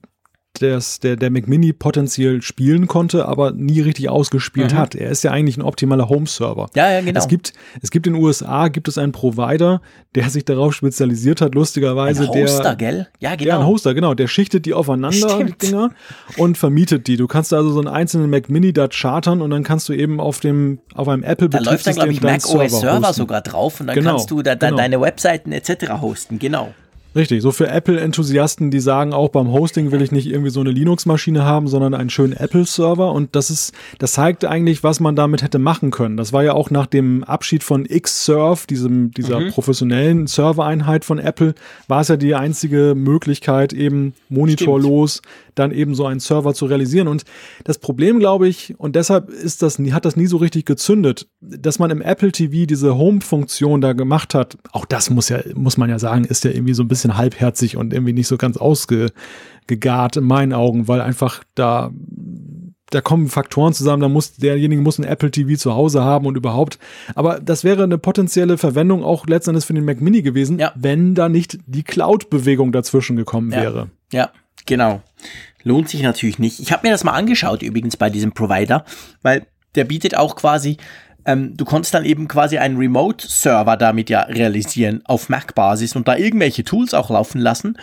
das, der, der McMini potenziell spielen konnte, aber nie richtig ausgespielt mhm. hat. Er ist ja eigentlich ein optimaler Home-Server. Ja, ja, genau. Es gibt, es gibt in den USA, gibt es einen Provider, der sich darauf spezialisiert hat, lustigerweise. Ein Hoster, der, gell? Ja, genau. Ja, ein Hoster, genau. Der schichtet die aufeinander, die Dinger, und vermietet die. Du kannst also so einen einzelnen Mac Mini da chartern und dann kannst du eben auf dem, auf einem Apple Da läuft dann, glaube ich, Mac OS Server sogar drauf und dann genau, kannst du da, da genau. deine Webseiten etc. hosten, genau. Richtig, so für Apple-Enthusiasten, die sagen auch beim Hosting will ich nicht irgendwie so eine Linux-Maschine haben, sondern einen schönen Apple-Server. Und das ist, das zeigt eigentlich, was man damit hätte machen können. Das war ja auch nach dem Abschied von Xserve, diesem, dieser mhm. professionellen Servereinheit von Apple, war es ja die einzige Möglichkeit, eben monitorlos Stimmt dann eben so einen Server zu realisieren. Und das Problem, glaube ich, und deshalb ist das, hat das nie so richtig gezündet, dass man im Apple TV diese Home-Funktion da gemacht hat. Auch das muss ja, muss man ja sagen, ist ja irgendwie so ein bisschen halbherzig und irgendwie nicht so ganz ausgegart in meinen Augen, weil einfach da da kommen Faktoren zusammen, da muss derjenige muss ein Apple TV zu Hause haben und überhaupt. Aber das wäre eine potenzielle Verwendung auch letztendlich für den Mac Mini gewesen, ja. wenn da nicht die Cloud-Bewegung dazwischen gekommen ja. wäre. Ja, Genau. Lohnt sich natürlich nicht. Ich habe mir das mal angeschaut übrigens bei diesem Provider, weil der bietet auch quasi, ähm, du konntest dann eben quasi einen Remote-Server damit ja realisieren auf Mac-Basis und da irgendwelche Tools auch laufen lassen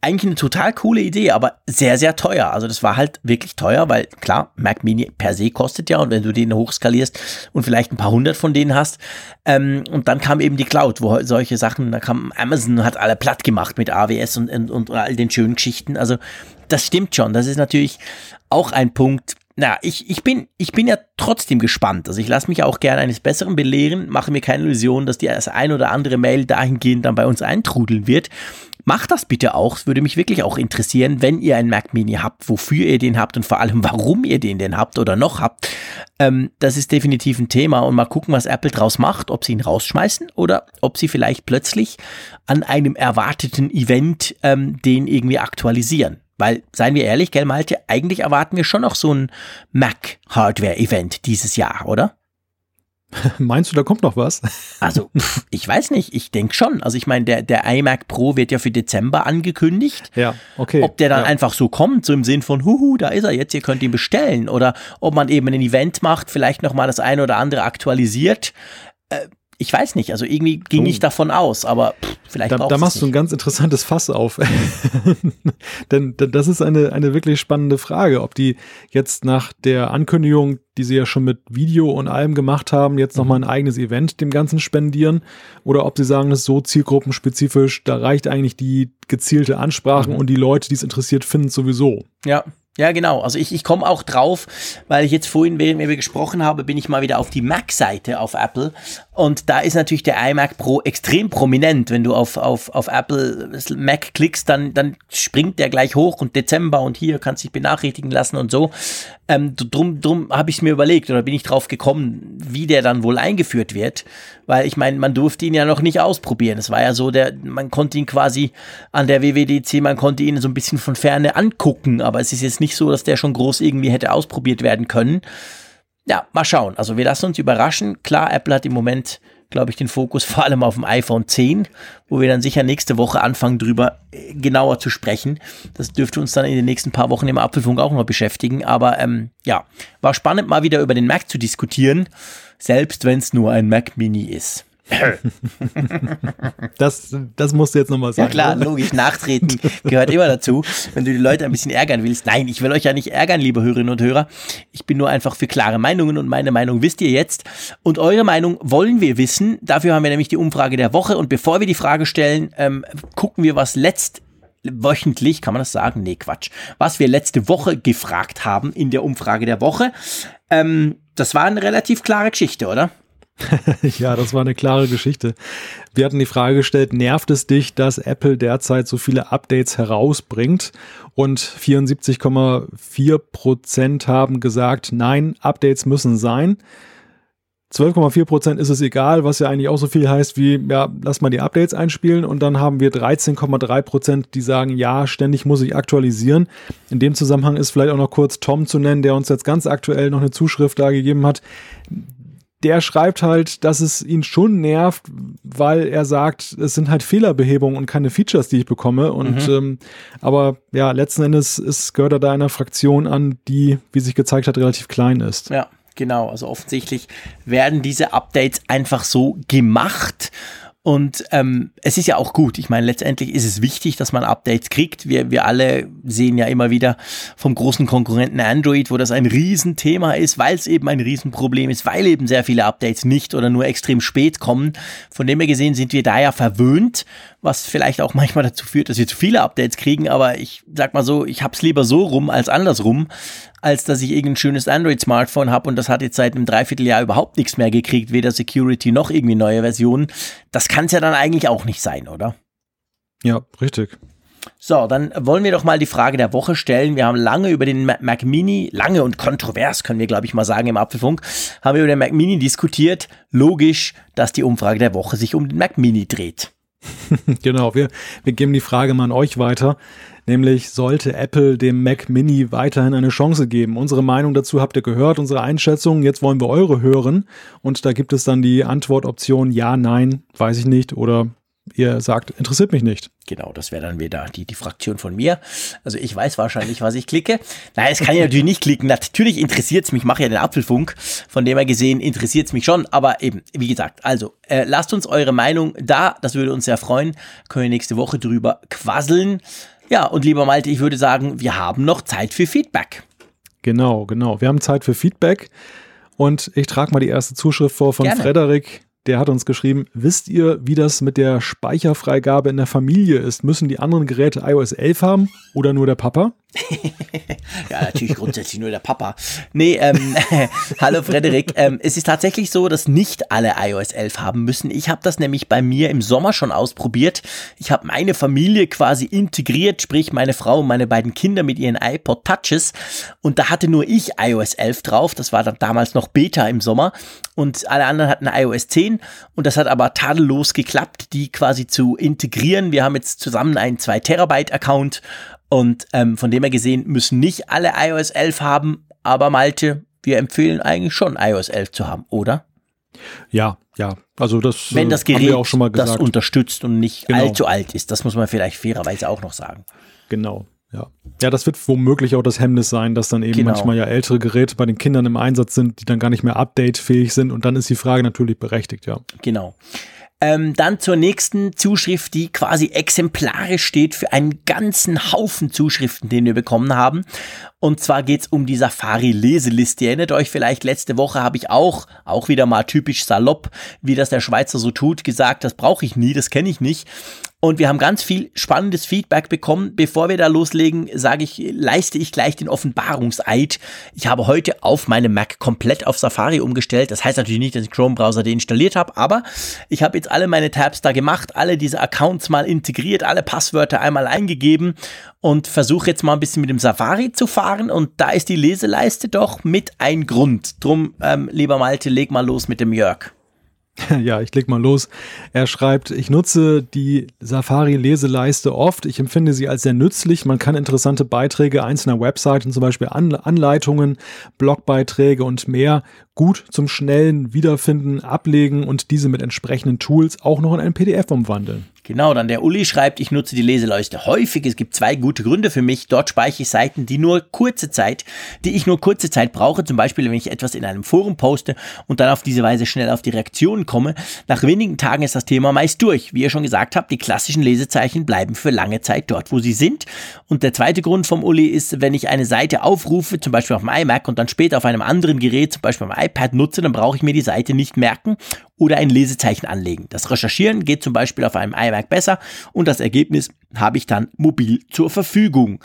eigentlich eine total coole Idee, aber sehr, sehr teuer. Also das war halt wirklich teuer, weil klar, Mac Mini per se kostet ja und wenn du den hochskalierst und vielleicht ein paar hundert von denen hast, ähm, und dann kam eben die Cloud, wo solche Sachen, da kam Amazon, hat alle platt gemacht mit AWS und, und, und all den schönen Geschichten. Also das stimmt schon. Das ist natürlich auch ein Punkt, na, ich, ich, bin, ich bin ja trotzdem gespannt. Also ich lasse mich auch gerne eines Besseren belehren, mache mir keine Illusion, dass die das ein oder andere Mail dahingehend dann bei uns eintrudeln wird. Macht das bitte auch. Es würde mich wirklich auch interessieren, wenn ihr einen Mac Mini habt, wofür ihr den habt und vor allem, [LAUGHS] warum ihr den denn habt oder noch habt. Ähm, das ist definitiv ein Thema und mal gucken, was Apple draus macht, ob sie ihn rausschmeißen oder ob sie vielleicht plötzlich an einem erwarteten Event ähm, den irgendwie aktualisieren. Weil, seien wir ehrlich, gell, Malte, eigentlich erwarten wir schon noch so ein Mac-Hardware-Event dieses Jahr, oder? [LAUGHS] Meinst du, da kommt noch was? [LAUGHS] Also, pff, ich weiß nicht, ich denke schon. Also, ich meine, der, der iMac Pro wird ja für Dezember angekündigt. Ja, okay. Ob der dann ja. einfach so kommt, so im Sinn von, huhu, da ist er jetzt, ihr könnt ihn bestellen. Oder ob man eben ein Event macht, vielleicht nochmal das eine oder andere aktualisiert. Äh, ich weiß nicht, also irgendwie ging oh. ich davon aus, aber pff, vielleicht Da, da machst du ein ganz interessantes Fass auf. [LAUGHS] denn, das ist eine, eine wirklich spannende Frage, ob die jetzt nach der Ankündigung, die sie ja schon mit Video und allem gemacht haben, jetzt nochmal ein eigenes Event dem Ganzen spendieren oder ob sie sagen, das ist so zielgruppenspezifisch, da reicht eigentlich die gezielte Ansprachen mhm. und die Leute, die es interessiert, finden es sowieso. Ja, Ja, genau. Also ich, ich komme auch drauf, weil ich jetzt vorhin, während wir gesprochen haben, bin ich mal wieder auf die Mac-Seite auf Apple. Und da ist natürlich der iMac Pro extrem prominent. Wenn du auf, auf, auf Apple Mac klickst, dann, dann springt der gleich hoch und Dezember und hier kannst dich benachrichtigen lassen und so. Ähm, drum drum habe ich mir überlegt oder bin ich drauf gekommen, wie der dann wohl eingeführt wird. Weil ich meine, man durfte ihn ja noch nicht ausprobieren. Es war ja so, der, man konnte ihn quasi an der WWDC, man konnte ihn so ein bisschen von Ferne angucken, aber es ist jetzt nicht so, dass der schon groß irgendwie hätte ausprobiert werden können ja, mal schauen. Also wir lassen uns überraschen. Klar, Apple hat im Moment, glaube ich, den Fokus [LAUGHS] vor allem auf dem iPhone 10, wo wir dann sicher nächste Woche anfangen, drüber äh, genauer zu sprechen. Das dürfte uns dann in den nächsten paar Wochen im Apfelfunk auch noch beschäftigen. Aber ähm, ja, war spannend, mal wieder über den Mac zu diskutieren, selbst wenn es nur ein Mac Mini ist. [LAUGHS] das, das musst du jetzt nochmal sagen. Ja klar, oder? logisch, nachtreten gehört immer dazu, wenn du die Leute ein bisschen ärgern willst. Nein, ich will euch ja nicht ärgern, liebe Hörerinnen und Hörer. Ich bin nur einfach für klare Meinungen und meine Meinung wisst ihr jetzt. Und eure Meinung wollen wir wissen. Dafür haben wir nämlich die Umfrage der Woche. Und bevor wir die Frage stellen, ähm, gucken wir, was letzt wöchentlich, kann man das sagen? Nee, Quatsch. Was wir letzte Woche gefragt haben in der Umfrage der Woche. Ähm, das war eine relativ klare Geschichte, oder? [LAUGHS] ja, das war eine klare Geschichte. Wir hatten die Frage gestellt, nervt es dich, dass Apple derzeit so viele Updates herausbringt? Und 74,4 Prozent haben gesagt, nein, Updates müssen sein. 12,4 Prozent ist es egal, was ja eigentlich auch so viel heißt wie, ja, lass mal die Updates einspielen. Und dann haben wir 13,3 Prozent, die sagen, ja, ständig muss ich aktualisieren. In dem Zusammenhang ist vielleicht auch noch kurz Tom zu nennen, der uns jetzt ganz aktuell noch eine Zuschrift da gegeben hat der schreibt halt, dass es ihn schon nervt, weil er sagt, es sind halt Fehlerbehebungen und keine Features, die ich bekomme. Und mhm. ähm, aber ja, letzten Endes ist, gehört er da einer Fraktion an, die, wie sich gezeigt hat, relativ klein ist. Ja, genau. Also offensichtlich werden diese Updates einfach so gemacht und ähm, es ist ja auch gut. Ich meine, letztendlich ist es wichtig, dass man Updates kriegt. Wir, wir alle sehen ja immer wieder vom großen Konkurrenten Android, wo das ein Riesenthema ist, weil es eben ein Riesenproblem ist, weil eben sehr viele Updates nicht oder nur extrem spät kommen. Von dem her gesehen sind wir da ja verwöhnt, was vielleicht auch manchmal dazu führt, dass wir zu viele Updates kriegen. Aber ich sag mal so, ich hab's lieber so rum als andersrum als dass ich irgendein schönes Android-Smartphone habe und das hat jetzt seit einem Dreivierteljahr überhaupt nichts mehr gekriegt, weder Security noch irgendwie neue Versionen. Das kann es ja dann eigentlich auch nicht sein, oder? Ja, richtig. So, dann wollen wir doch mal die Frage der Woche stellen. Wir haben lange über den Mac Mini, lange und kontrovers, können wir glaube ich mal sagen im Apfelfunk, haben wir über den Mac Mini diskutiert. Logisch, dass die Umfrage der Woche sich um den Mac Mini dreht. [LAUGHS] genau, wir, wir geben die Frage mal an euch weiter. Nämlich sollte Apple dem Mac Mini weiterhin eine Chance geben? Unsere Meinung dazu habt ihr gehört, unsere Einschätzung. Jetzt wollen wir eure hören. Und da gibt es dann die Antwortoption ja, nein, weiß ich nicht oder ihr sagt, interessiert mich nicht. Genau, das wäre dann wieder die, die Fraktion von mir. Also ich weiß wahrscheinlich, was ich klicke. Nein, es kann ich natürlich nicht klicken. Natürlich interessiert es mich, ich mache ja den Apfelfunk. Von dem her gesehen interessiert es mich schon. Aber eben, wie gesagt, also äh, lasst uns eure Meinung da. Das würde uns sehr freuen. Können wir nächste Woche drüber quasseln. Ja, und lieber Malte, ich würde sagen, wir haben noch Zeit für Feedback. Genau, genau. Wir haben Zeit für Feedback. Und ich trage mal die erste Zuschrift vor von Gerne. Frederik. Der hat uns geschrieben, wisst ihr, wie das mit der Speicherfreigabe in der Familie ist? Müssen die anderen Geräte iOS 11 haben oder nur der Papa? Ja, natürlich grundsätzlich nur der Papa. Nee, ähm, [LAUGHS] hallo Frederik. Ähm, es ist tatsächlich so, dass nicht alle iOS 11 haben müssen. Ich habe das nämlich bei mir im Sommer schon ausprobiert. Ich habe meine Familie quasi integriert, sprich meine Frau und meine beiden Kinder mit ihren iPod Touches. Und da hatte nur ich iOS 11 drauf. Das war dann damals noch Beta im Sommer. Und alle anderen hatten iOS 10. Und das hat aber tadellos geklappt, die quasi zu integrieren. Wir haben jetzt zusammen einen 2 Terabyte Account und ähm, von dem her gesehen müssen nicht alle iOS 11 haben, aber Malte, wir empfehlen eigentlich schon iOS 11 zu haben, oder? Ja, ja. Also das, Wenn das Gerät auch schon mal gesagt. das unterstützt und nicht genau. allzu alt ist, das muss man vielleicht fairerweise auch noch sagen. Genau. Ja. ja, das wird womöglich auch das Hemmnis sein, dass dann eben genau. manchmal ja ältere Geräte bei den Kindern im Einsatz sind, die dann gar nicht mehr updatefähig sind und dann ist die Frage natürlich berechtigt, ja. Genau. Ähm, dann zur nächsten Zuschrift, die quasi exemplarisch steht für einen ganzen Haufen Zuschriften, den wir bekommen haben. Und zwar geht's um die Safari-Leseliste. Ihr erinnert euch vielleicht, letzte Woche habe ich auch, auch wieder mal typisch salopp, wie das der Schweizer so tut, gesagt, das brauche ich nie, das kenne ich nicht. Und wir haben ganz viel spannendes Feedback bekommen. Bevor wir da loslegen, sage ich, leiste ich gleich den Offenbarungseid. Ich habe heute auf meinem Mac komplett auf Safari umgestellt. Das heißt natürlich nicht, dass ich Chrome-Browser deinstalliert habe, aber ich habe jetzt alle meine Tabs da gemacht, alle diese Accounts mal integriert, alle Passwörter einmal eingegeben und versuche jetzt mal ein bisschen mit dem Safari zu fahren. Und da ist die Leseleiste doch mit ein Grund. Drum, ähm, lieber Malte, leg mal los mit dem Jörg. [LAUGHS] Ja, ich leg mal los. Er schreibt, ich nutze die Safari-Leseleiste oft. Ich empfinde sie als sehr nützlich. Man kann interessante Beiträge einzelner Webseiten, zum Beispiel Anleitungen, Blogbeiträge und mehr gut zum schnellen Wiederfinden ablegen und diese mit entsprechenden Tools auch noch in ein PDF umwandeln. Genau, dann der Uli schreibt, ich nutze die Leseleiste häufig. Es gibt zwei gute Gründe für mich. Dort speichere ich Seiten, die nur kurze Zeit, die ich nur kurze Zeit brauche. Zum Beispiel, wenn ich etwas in einem Forum poste und dann auf diese Weise schnell auf die Reaktionen komme. Nach wenigen Tagen ist das Thema meist durch. Wie ihr schon gesagt habt, die klassischen Lesezeichen bleiben für lange Zeit dort, wo sie sind. Und der zweite Grund vom Uli ist, wenn ich eine Seite aufrufe, zum Beispiel auf dem iMac und dann später auf einem anderen Gerät, zum Beispiel am iPad nutze, dann brauche ich mir die Seite nicht merken oder ein Lesezeichen anlegen. Das Recherchieren geht zum Beispiel auf einem iMac besser und das Ergebnis habe ich dann mobil zur Verfügung.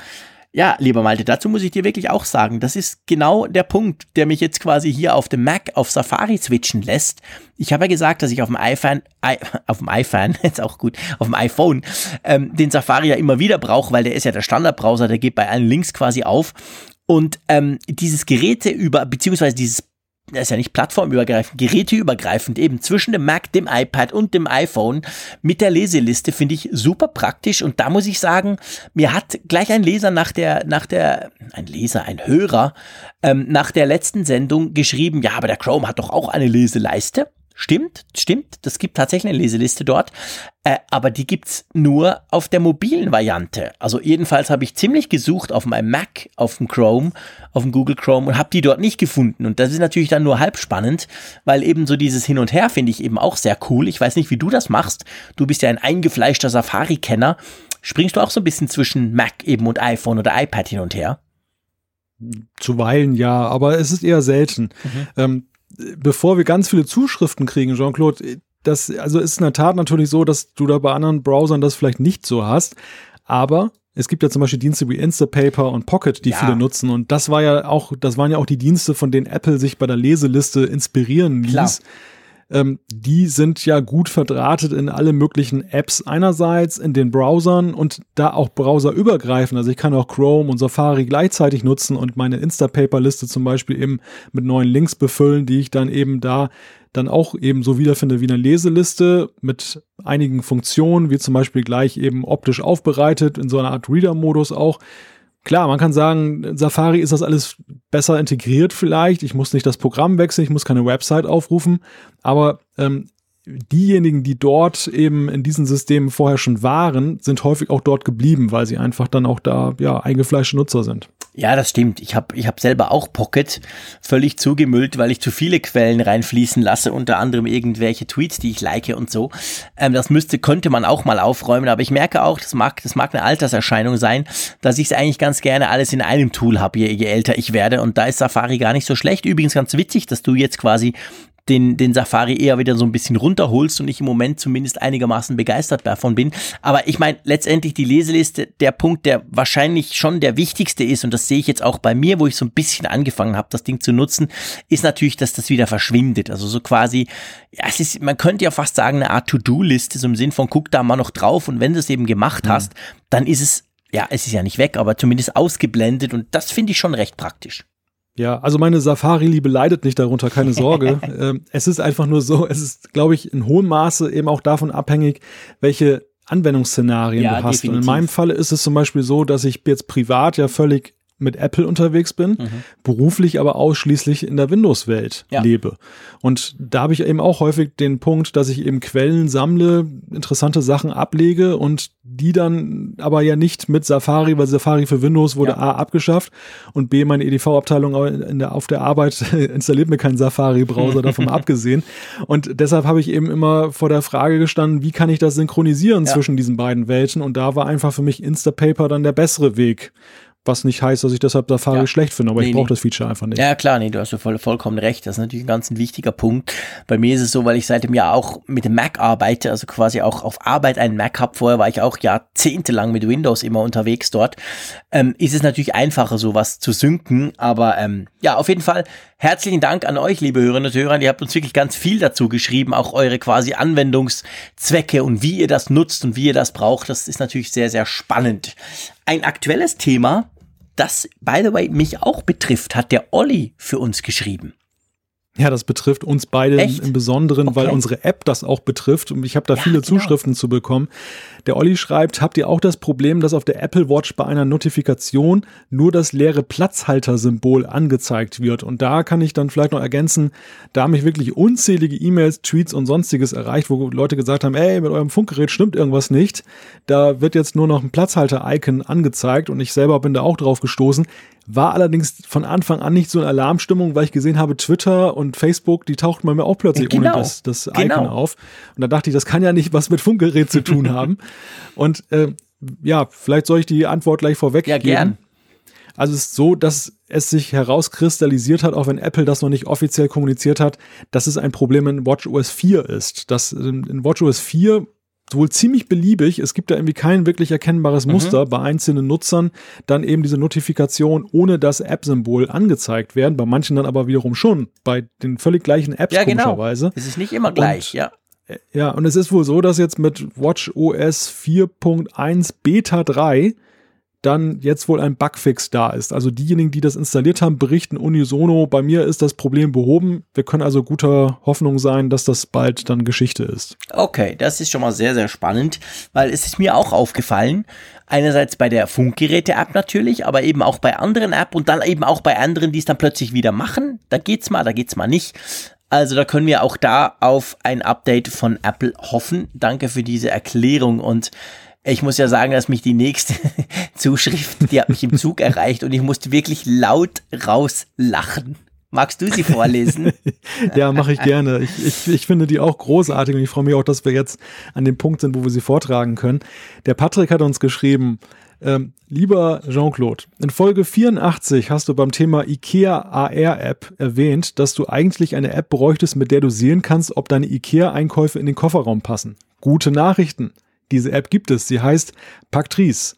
Ja, lieber Malte, dazu muss ich dir wirklich auch sagen, das ist genau der Punkt, der mich jetzt quasi hier auf dem Mac auf Safari switchen lässt. Ich habe ja gesagt, dass ich auf dem iPhone, I, auf dem iPhone, [LAUGHS] jetzt auch gut, auf dem iPhone, ähm, den Safari ja immer wieder brauche, weil der ist ja der Standardbrowser, der geht bei allen Links quasi auf. Und ähm, dieses Geräte über, beziehungsweise dieses das ist ja nicht plattformübergreifend, geräteübergreifend, eben zwischen dem Mac, dem iPad und dem iPhone mit der Leseliste finde ich super praktisch und da muss ich sagen, mir hat gleich ein Leser nach der, nach der, ein Leser, ein Hörer, ähm, nach der letzten Sendung geschrieben, ja, aber der Chrome hat doch auch eine Leseleiste. Stimmt, stimmt, das gibt tatsächlich eine Leseliste dort, äh, aber die gibt's nur auf der mobilen Variante. Also jedenfalls habe ich ziemlich gesucht auf meinem Mac, auf dem Chrome, auf dem Google Chrome und habe die dort nicht gefunden. Und das ist natürlich dann nur halb spannend, weil eben so dieses Hin und Her finde ich eben auch sehr cool. Ich weiß nicht, wie du das machst. Du bist ja ein eingefleischter Safari-Kenner. Springst du auch so ein bisschen zwischen Mac eben und iPhone oder iPad hin und her? Zuweilen ja, aber es ist eher selten. Mhm. Ähm, bevor wir ganz viele Zuschriften kriegen, Jean-Claude, das also ist in der Tat natürlich so, dass du da bei anderen Browsern das vielleicht nicht so hast. Aber es gibt ja zum Beispiel Dienste wie Instapaper und Pocket, die ja. viele nutzen. Und das war ja auch, das waren ja auch die Dienste, von denen Apple sich bei der Leseliste inspirieren ließ. Klar ähm, die sind ja gut verdrahtet in alle möglichen Apps einerseits, in den Browsern und da auch browserübergreifend. Also ich kann auch Chrome und Safari gleichzeitig nutzen und meine Instapaper-Liste zum Beispiel eben mit neuen Links befüllen, die ich dann eben da dann auch eben so wiederfinde wie eine Leseliste mit einigen Funktionen, wie zum Beispiel gleich eben optisch aufbereitet, in so einer Art Reader-Modus auch. Klar, man kann sagen, Safari ist das alles besser integriert vielleicht. Ich muss nicht das Programm wechseln, ich muss keine Website aufrufen. Aber ähm, diejenigen, die dort eben in diesen Systemen vorher schon waren, sind häufig auch dort geblieben, weil sie einfach dann auch da ja eingefleischte Nutzer sind. Ja, das stimmt. Ich habe ich hab selber auch Pocket völlig zugemüllt, weil ich zu viele Quellen reinfließen lasse, unter anderem irgendwelche Tweets, die ich like und so. Ähm, das müsste, könnte man auch mal aufräumen, aber ich merke auch, das mag, das mag eine Alterserscheinung sein, dass ich es eigentlich ganz gerne alles in einem Tool habe, je, je älter ich werde. Und da ist Safari gar nicht so schlecht. Übrigens ganz witzig, dass du jetzt quasi den, den Safari eher wieder so ein bisschen runterholst und ich im Moment zumindest einigermaßen begeistert davon bin. Aber ich meine, letztendlich die Leseliste, der Punkt, der wahrscheinlich schon der wichtigste ist, und das sehe ich jetzt auch bei mir, wo ich so ein bisschen angefangen habe, das Ding zu nutzen, ist natürlich, dass das wieder verschwindet. Also so quasi, ja, es ist, man könnte ja fast sagen, eine Art To-Do-Liste, so im Sinn von, guck da mal noch drauf und wenn du es eben gemacht mhm. hast, dann ist es, ja, es ist ja nicht weg, aber zumindest ausgeblendet und das finde ich schon recht praktisch. Ja, also meine Safari-Liebe leidet nicht darunter, keine Sorge. [LAUGHS] ähm, es ist einfach nur so, es ist, glaube ich, in hohem Maße eben auch davon abhängig, welche Anwendungsszenarien ja, du hast. Definitiv. Und in meinem Falle ist es zum Beispiel so, dass ich jetzt privat ja völlig mit Apple unterwegs bin, mhm. beruflich aber ausschließlich in der Windows-Welt ja. lebe. Und da habe ich eben auch häufig den Punkt, dass ich eben Quellen sammle, interessante Sachen ablege und die dann aber ja nicht mit Safari, weil Safari für Windows wurde ja. A abgeschafft und B, meine EDV-Abteilung auf der Arbeit [LAUGHS] installiert mir keinen Safari-Browser, [LAUGHS] davon abgesehen. Und deshalb habe ich eben immer vor der Frage gestanden, wie kann ich das synchronisieren ja. zwischen diesen beiden Welten? Und da war einfach für mich Instapaper dann der bessere Weg Was nicht heißt, dass ich deshalb Safari Ja. schlecht finde, aber Nee, ich brauche nee. das Feature einfach nicht. Ja, klar, nee, du hast ja voll, vollkommen recht. Das ist natürlich ein ganz ein wichtiger Punkt. Bei mir ist es so, weil ich seit dem Jahr auch mit dem Mac arbeite, also quasi auch auf Arbeit einen Mac habe. Vorher war ich auch jahrzehntelang mit Windows immer unterwegs dort. Ähm, ist es natürlich einfacher, sowas zu synken. Aber ähm, ja, auf jeden Fall herzlichen Dank an euch, liebe Hörerinnen und Hörer. Ihr habt uns wirklich ganz viel dazu geschrieben, auch eure quasi Anwendungszwecke und wie ihr das nutzt und wie ihr das braucht. Das ist natürlich sehr, sehr spannend. Ein aktuelles Thema, das, by the way, mich auch betrifft, hat der Olli für uns geschrieben. Ja, das betrifft uns beide Echt? im Besonderen, weil Okay. unsere App das auch betrifft. Und ich habe da Ja, viele genau. Zuschriften zu bekommen. Der Olli schreibt, habt ihr auch das Problem, dass auf der Apple Watch bei einer Notifikation nur das leere Platzhalter-Symbol angezeigt wird? Und da kann ich dann vielleicht noch ergänzen, da haben mich wirklich unzählige E-Mails, Tweets und sonstiges erreicht, wo Leute gesagt haben, ey, mit eurem Funkgerät stimmt irgendwas nicht. Da wird jetzt nur noch ein Platzhalter-Icon angezeigt und ich selber bin da auch drauf gestoßen. War allerdings von Anfang an nicht so eine Alarmstimmung, weil ich gesehen habe, Twitter und Facebook, die tauchten bei mir auch plötzlich Genau, ohne das, das Icon genau. auf. Und da dachte ich, das kann ja nicht was mit Funkgerät zu tun [LAUGHS] haben. Und äh, ja, vielleicht soll ich die Antwort gleich vorweg Ja, gern. Also es ist so, dass es sich herauskristallisiert hat, auch wenn Apple das noch nicht offiziell kommuniziert hat, dass es ein Problem in WatchOS 4 ist. Dass ähm, in WatchOS 4 wohl ziemlich beliebig, es gibt da irgendwie kein wirklich erkennbares Muster bei einzelnen Nutzern, dann eben diese Notifikation ohne das App-Symbol angezeigt werden, bei manchen dann aber wiederum schon, bei den völlig gleichen Apps Ja, genau. komischerweise. Es ist nicht immer gleich, Und- ja. Ja, und es ist wohl so, dass jetzt mit WatchOS 4.1 Beta 3 dann jetzt wohl ein Bugfix da ist. Also diejenigen, die das installiert haben, berichten unisono, bei mir ist das Problem behoben. Wir können also guter Hoffnung sein, dass das bald dann Geschichte ist. Okay, das ist schon mal sehr, sehr spannend, weil es ist mir auch aufgefallen. Einerseits bei der Funkgeräte-App natürlich, aber eben auch bei anderen App und dann eben auch bei anderen, die es dann plötzlich wieder machen. Da geht's mal, da geht's mal nicht. Also da können wir auch da auf ein Update von Apple hoffen. Danke für diese Erklärung und ich muss ja sagen, dass mich die nächste [LAUGHS] Zuschrift, die hat mich im Zug erreicht und ich musste wirklich laut rauslachen. Magst du sie vorlesen? [LAUGHS] Ja, mache ich gerne. Ich, ich, ich finde die auch großartig und ich freue mich auch, dass wir jetzt an dem Punkt sind, wo wir sie vortragen können. Der Patrick hat uns geschrieben, ähm, lieber Jean-Claude, in Folge 84 hast du beim Thema IKEA AR-App erwähnt, dass du eigentlich eine App bräuchtest, mit der du sehen kannst, ob deine IKEA-Einkäufe in den Kofferraum passen. Gute Nachrichten. Diese App gibt es. Sie heißt Pactrice.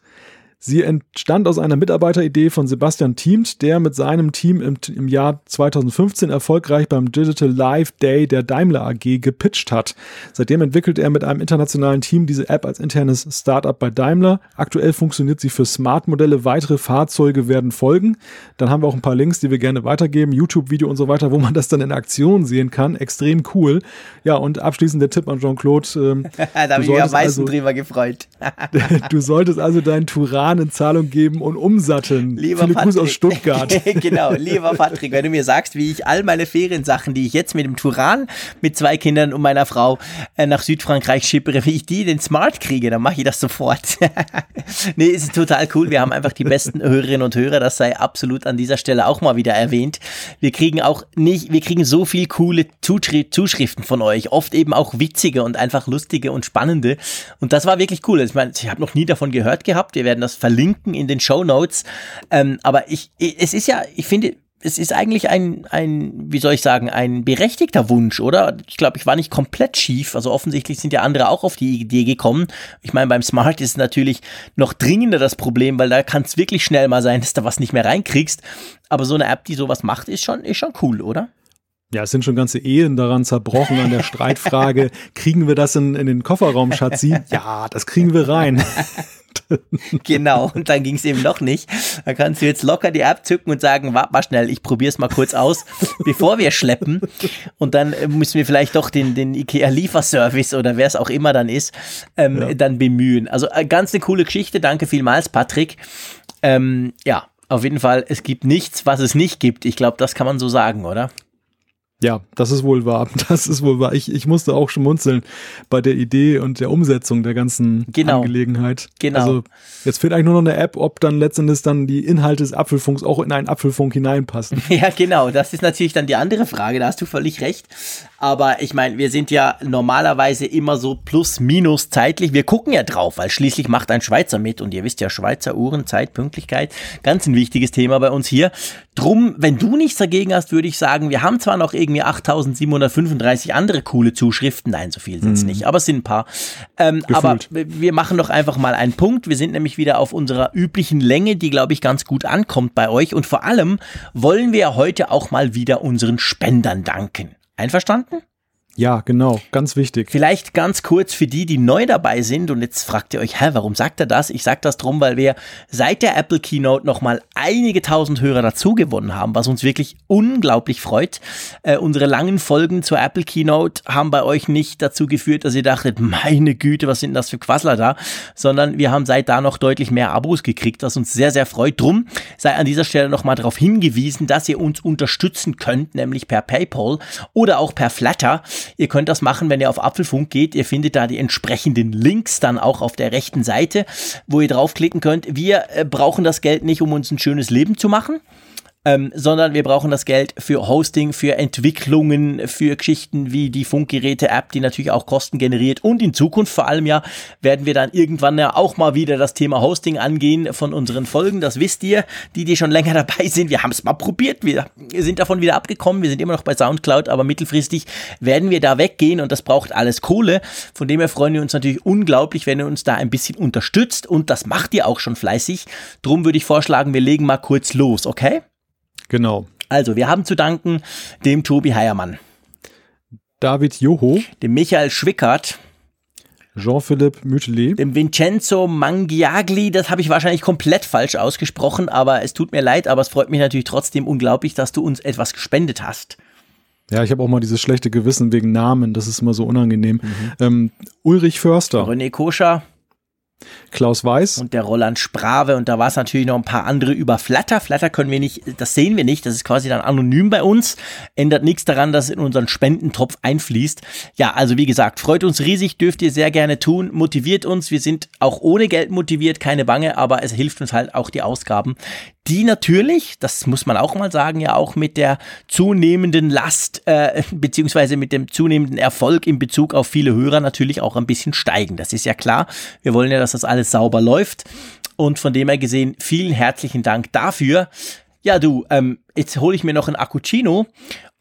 Sie entstand aus einer Mitarbeiteridee von Sebastian Thiemt, der mit seinem Team im, im Jahr 2015 erfolgreich beim Digital Live Day der Daimler AG gepitcht hat. Seitdem entwickelt er mit einem internationalen Team diese App als internes Startup bei Daimler. Aktuell funktioniert sie für Smart-Modelle. Weitere Fahrzeuge werden folgen. Dann haben wir auch ein paar Links, die wir gerne weitergeben, YouTube-Video und so weiter, wo man das dann in Aktion sehen kann. Extrem cool. Ja, und abschließend der Tipp an Jean-Claude. Ähm, [LAUGHS] da habe ich mich am meisten also- drüber gefreut. [LAUGHS] du solltest also deinen Turan in Zahlung geben und umsatteln. Lieber Viele Grüße aus Patrick. Stuttgart. [LAUGHS] genau, lieber Patrick, wenn du mir sagst, wie ich all meine Feriensachen, die ich jetzt mit dem Turan, mit zwei Kindern und meiner Frau äh, nach Südfrankreich schippere, wie ich die in den Smart kriege, dann mache ich das sofort. [LAUGHS] nee, es ist total cool. Wir haben einfach die besten Hörerinnen und Hörer. Das sei absolut an dieser Stelle auch mal wieder erwähnt. Wir kriegen auch nicht, wir kriegen so viel coole Zuschri Zuschriften von euch. Oft eben auch witzige und einfach lustige und spannende. Und das war wirklich cool. Ich meine, ich habe noch nie davon gehört gehabt. Wir werden das verlinken in den Show Notes. Ähm, aber ich, es ist ja, ich finde, es ist eigentlich ein, ein, wie soll ich sagen, ein berechtigter Wunsch, oder? Ich glaube, ich war nicht komplett schief. Also offensichtlich sind ja andere auch auf die Idee gekommen. Ich meine, beim Smart ist natürlich noch dringender das Problem, weil da kann es wirklich schnell mal sein, dass du was nicht mehr reinkriegst. Aber so eine App, die sowas macht, ist schon, ist schon cool, oder? Ja, es sind schon ganze Ehen daran zerbrochen an der Streitfrage, [LAUGHS] kriegen wir das in, in den Kofferraum, Schatzi? Ja, das kriegen wir rein. [LAUGHS] Genau, und dann ging es eben noch nicht. Da kannst du jetzt locker die App zücken und sagen, warte mal schnell, ich probier's mal kurz aus, bevor wir schleppen. Und dann äh, müssen wir vielleicht doch den, den IKEA-Lieferservice oder wer es auch immer dann ist, ähm, Ja. dann bemühen. Also äh, ganz eine coole Geschichte. Danke vielmals, Patrick. Ähm, ja, auf jeden Fall, es gibt nichts, was es nicht gibt. Ich glaube, das kann man so sagen, oder? Ja, das ist wohl wahr. [LAUGHS] Das ist wohl wahr. Ich, ich musste auch schmunzeln bei der Idee und der Umsetzung der ganzen Genau. Angelegenheit. Genau. Also jetzt fehlt eigentlich nur noch eine App, ob dann letztendlich dann die Inhalte des Apfelfunks auch in einen Apfelfunk hineinpassen. [LAUGHS] Ja, genau. Das ist natürlich dann die andere Frage. Da hast du völlig recht. Aber ich meine, wir sind ja normalerweise immer so plus minus zeitlich. Wir gucken ja drauf, weil schließlich macht ein Schweizer mit und ihr wisst ja, Schweizer Uhren, Zeit, Pünktlichkeit, ganz ein wichtiges Thema bei uns hier. Drum, wenn du nichts dagegen hast, würde ich sagen, wir haben zwar noch irgendwie 8735 andere coole Zuschriften, nein, so viel sind es mhm. nicht, aber es sind ein paar. Ähm, aber wir machen doch einfach mal einen Punkt. Wir sind nämlich wieder auf unserer üblichen Länge, die, glaube ich, ganz gut ankommt bei euch. Und vor allem wollen wir heute auch mal wieder unseren Spendern danken. Einverstanden? Ja, genau, ganz wichtig. Vielleicht ganz kurz für die, die neu dabei sind und jetzt fragt ihr euch, hä, warum sagt er das? Ich sag das drum, weil wir seit der Apple Keynote nochmal einige tausend Hörer dazu gewonnen haben, was uns wirklich unglaublich freut. Äh, unsere langen Folgen zur Apple Keynote haben bei euch nicht dazu geführt, dass ihr dachtet, meine Güte, was sind das für Quassler da, sondern wir haben seit da noch deutlich mehr Abos gekriegt, was uns sehr, sehr freut. Drum sei an dieser Stelle nochmal darauf hingewiesen, dass ihr uns unterstützen könnt, nämlich per PayPal oder auch per Flatter. Ihr könnt das machen, wenn ihr auf Apfelfunk geht. Ihr findet da die entsprechenden Links dann auch auf der rechten Seite, wo ihr draufklicken könnt. Wir äh, brauchen das Geld nicht, um uns ein schönes Leben zu machen ähm, sondern wir brauchen das Geld für Hosting, für Entwicklungen, für Geschichten wie die Funkgeräte-App, die natürlich auch Kosten generiert. Und in Zukunft vor allem ja werden wir dann irgendwann ja auch mal wieder das Thema Hosting angehen von unseren Folgen. Das wisst ihr, die, die schon länger [LAUGHS] dabei sind. Wir haben es mal probiert. Wir sind davon wieder abgekommen. Wir sind immer noch bei Soundcloud, aber mittelfristig werden wir da weggehen und das braucht alles Kohle. Von dem her freuen wir uns natürlich unglaublich, wenn ihr uns da ein bisschen unterstützt und das macht ihr auch schon fleißig. Drum würde ich vorschlagen, wir legen mal kurz los, okay? Genau. Also, wir haben zu danken dem Tobi Heiermann, David Joho, dem Michael Schwickert, Jean-Philippe Mütelet, dem Vincenzo Mangiagli, das habe ich wahrscheinlich komplett falsch ausgesprochen, aber es tut mir leid, aber es freut mich natürlich trotzdem unglaublich, dass du uns etwas gespendet hast. Ja, ich habe auch mal dieses schlechte Gewissen wegen Namen, das ist immer so unangenehm. Mhm. Ähm, Ulrich Förster. René Koscher. Klaus Weiß. Und der Roland Sprave. Und da war es natürlich noch ein paar andere über Flatter. Flatter können wir nicht, das sehen wir nicht. Das ist quasi dann anonym bei uns. Ändert nichts daran, dass es in unseren Spendentopf einfließt. Ja, also wie gesagt, freut uns riesig, dürft ihr sehr gerne tun. Motiviert uns. Wir sind auch ohne Geld motiviert, keine Bange, aber es hilft uns halt auch die Ausgaben, die natürlich, das muss man auch mal sagen, ja auch mit der zunehmenden Last äh, beziehungsweise mit dem zunehmenden Erfolg in Bezug auf viele Hörer natürlich auch ein bisschen steigen. Das ist ja klar. Wir wollen ja, dass das alles sauber läuft. Und von dem her gesehen, vielen herzlichen Dank dafür. Ja, du, ähm, jetzt hole ich mir noch ein Accucino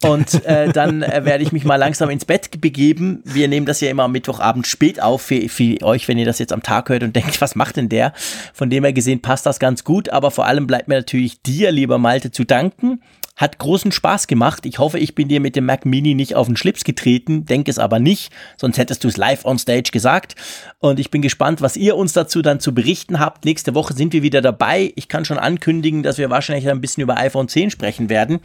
und äh, dann äh, werde ich mich mal langsam ins Bett begeben. Wir nehmen das ja immer am Mittwochabend spät auf für, für euch, wenn ihr das jetzt am Tag hört und denkt, [LAUGHS] was macht denn der? Von dem her gesehen passt das ganz gut, aber vor allem bleibt mir natürlich dir, lieber Malte, zu danken. Hat großen Spaß gemacht. Ich hoffe, ich bin dir mit dem Mac Mini nicht auf den Schlips getreten. Denk es aber nicht, sonst hättest du es live on stage gesagt. Und ich bin gespannt, was ihr uns dazu dann zu berichten habt. Nächste Woche sind wir wieder dabei. Ich kann schon ankündigen, dass wir wahrscheinlich ein bisschen über iPhone 10 sprechen werden.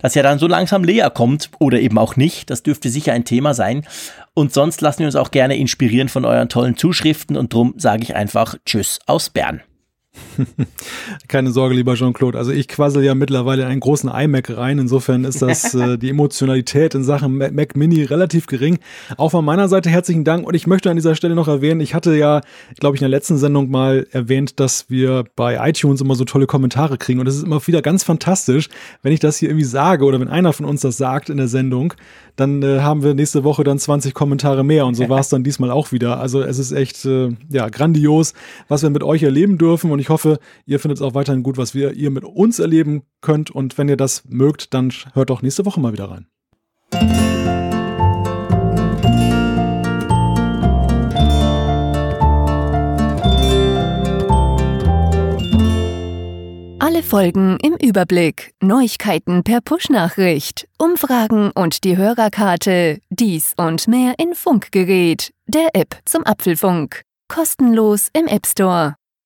Das ja dann so langsam leer kommt oder eben auch nicht. Das dürfte sicher ein Thema sein. Und sonst lassen wir uns auch gerne inspirieren von euren tollen Zuschriften. Und drum sage ich einfach Tschüss aus Bern. [LAUGHS] Keine Sorge, lieber Jean-Claude. Also ich quassel ja mittlerweile in einen großen iMac rein. Insofern ist das [LAUGHS] äh, die Emotionalität in Sachen Mac Mini relativ gering. Auch von meiner Seite herzlichen Dank. Und ich möchte an dieser Stelle noch erwähnen, ich hatte ja, glaube ich, in der letzten Sendung mal erwähnt, dass wir bei iTunes immer so tolle Kommentare kriegen. Und es ist immer wieder ganz fantastisch, wenn ich das hier irgendwie sage oder wenn einer von uns das sagt in der Sendung, dann äh, haben wir nächste Woche dann 20 Kommentare mehr. Und so [LAUGHS] war es dann diesmal auch wieder. Also es ist echt äh, ja grandios, was wir mit euch erleben dürfen. Und ich hoffe, ihr findet es auch weiterhin gut, was wir ihr mit uns erleben könnt. Und wenn ihr das mögt, dann hört doch nächste Woche mal wieder rein. Alle Folgen im Überblick, Neuigkeiten per Push-Nachricht, Umfragen und die Hörerkarte, dies und mehr in Funkgerät, der App zum Apfelfunk. Kostenlos im App Store.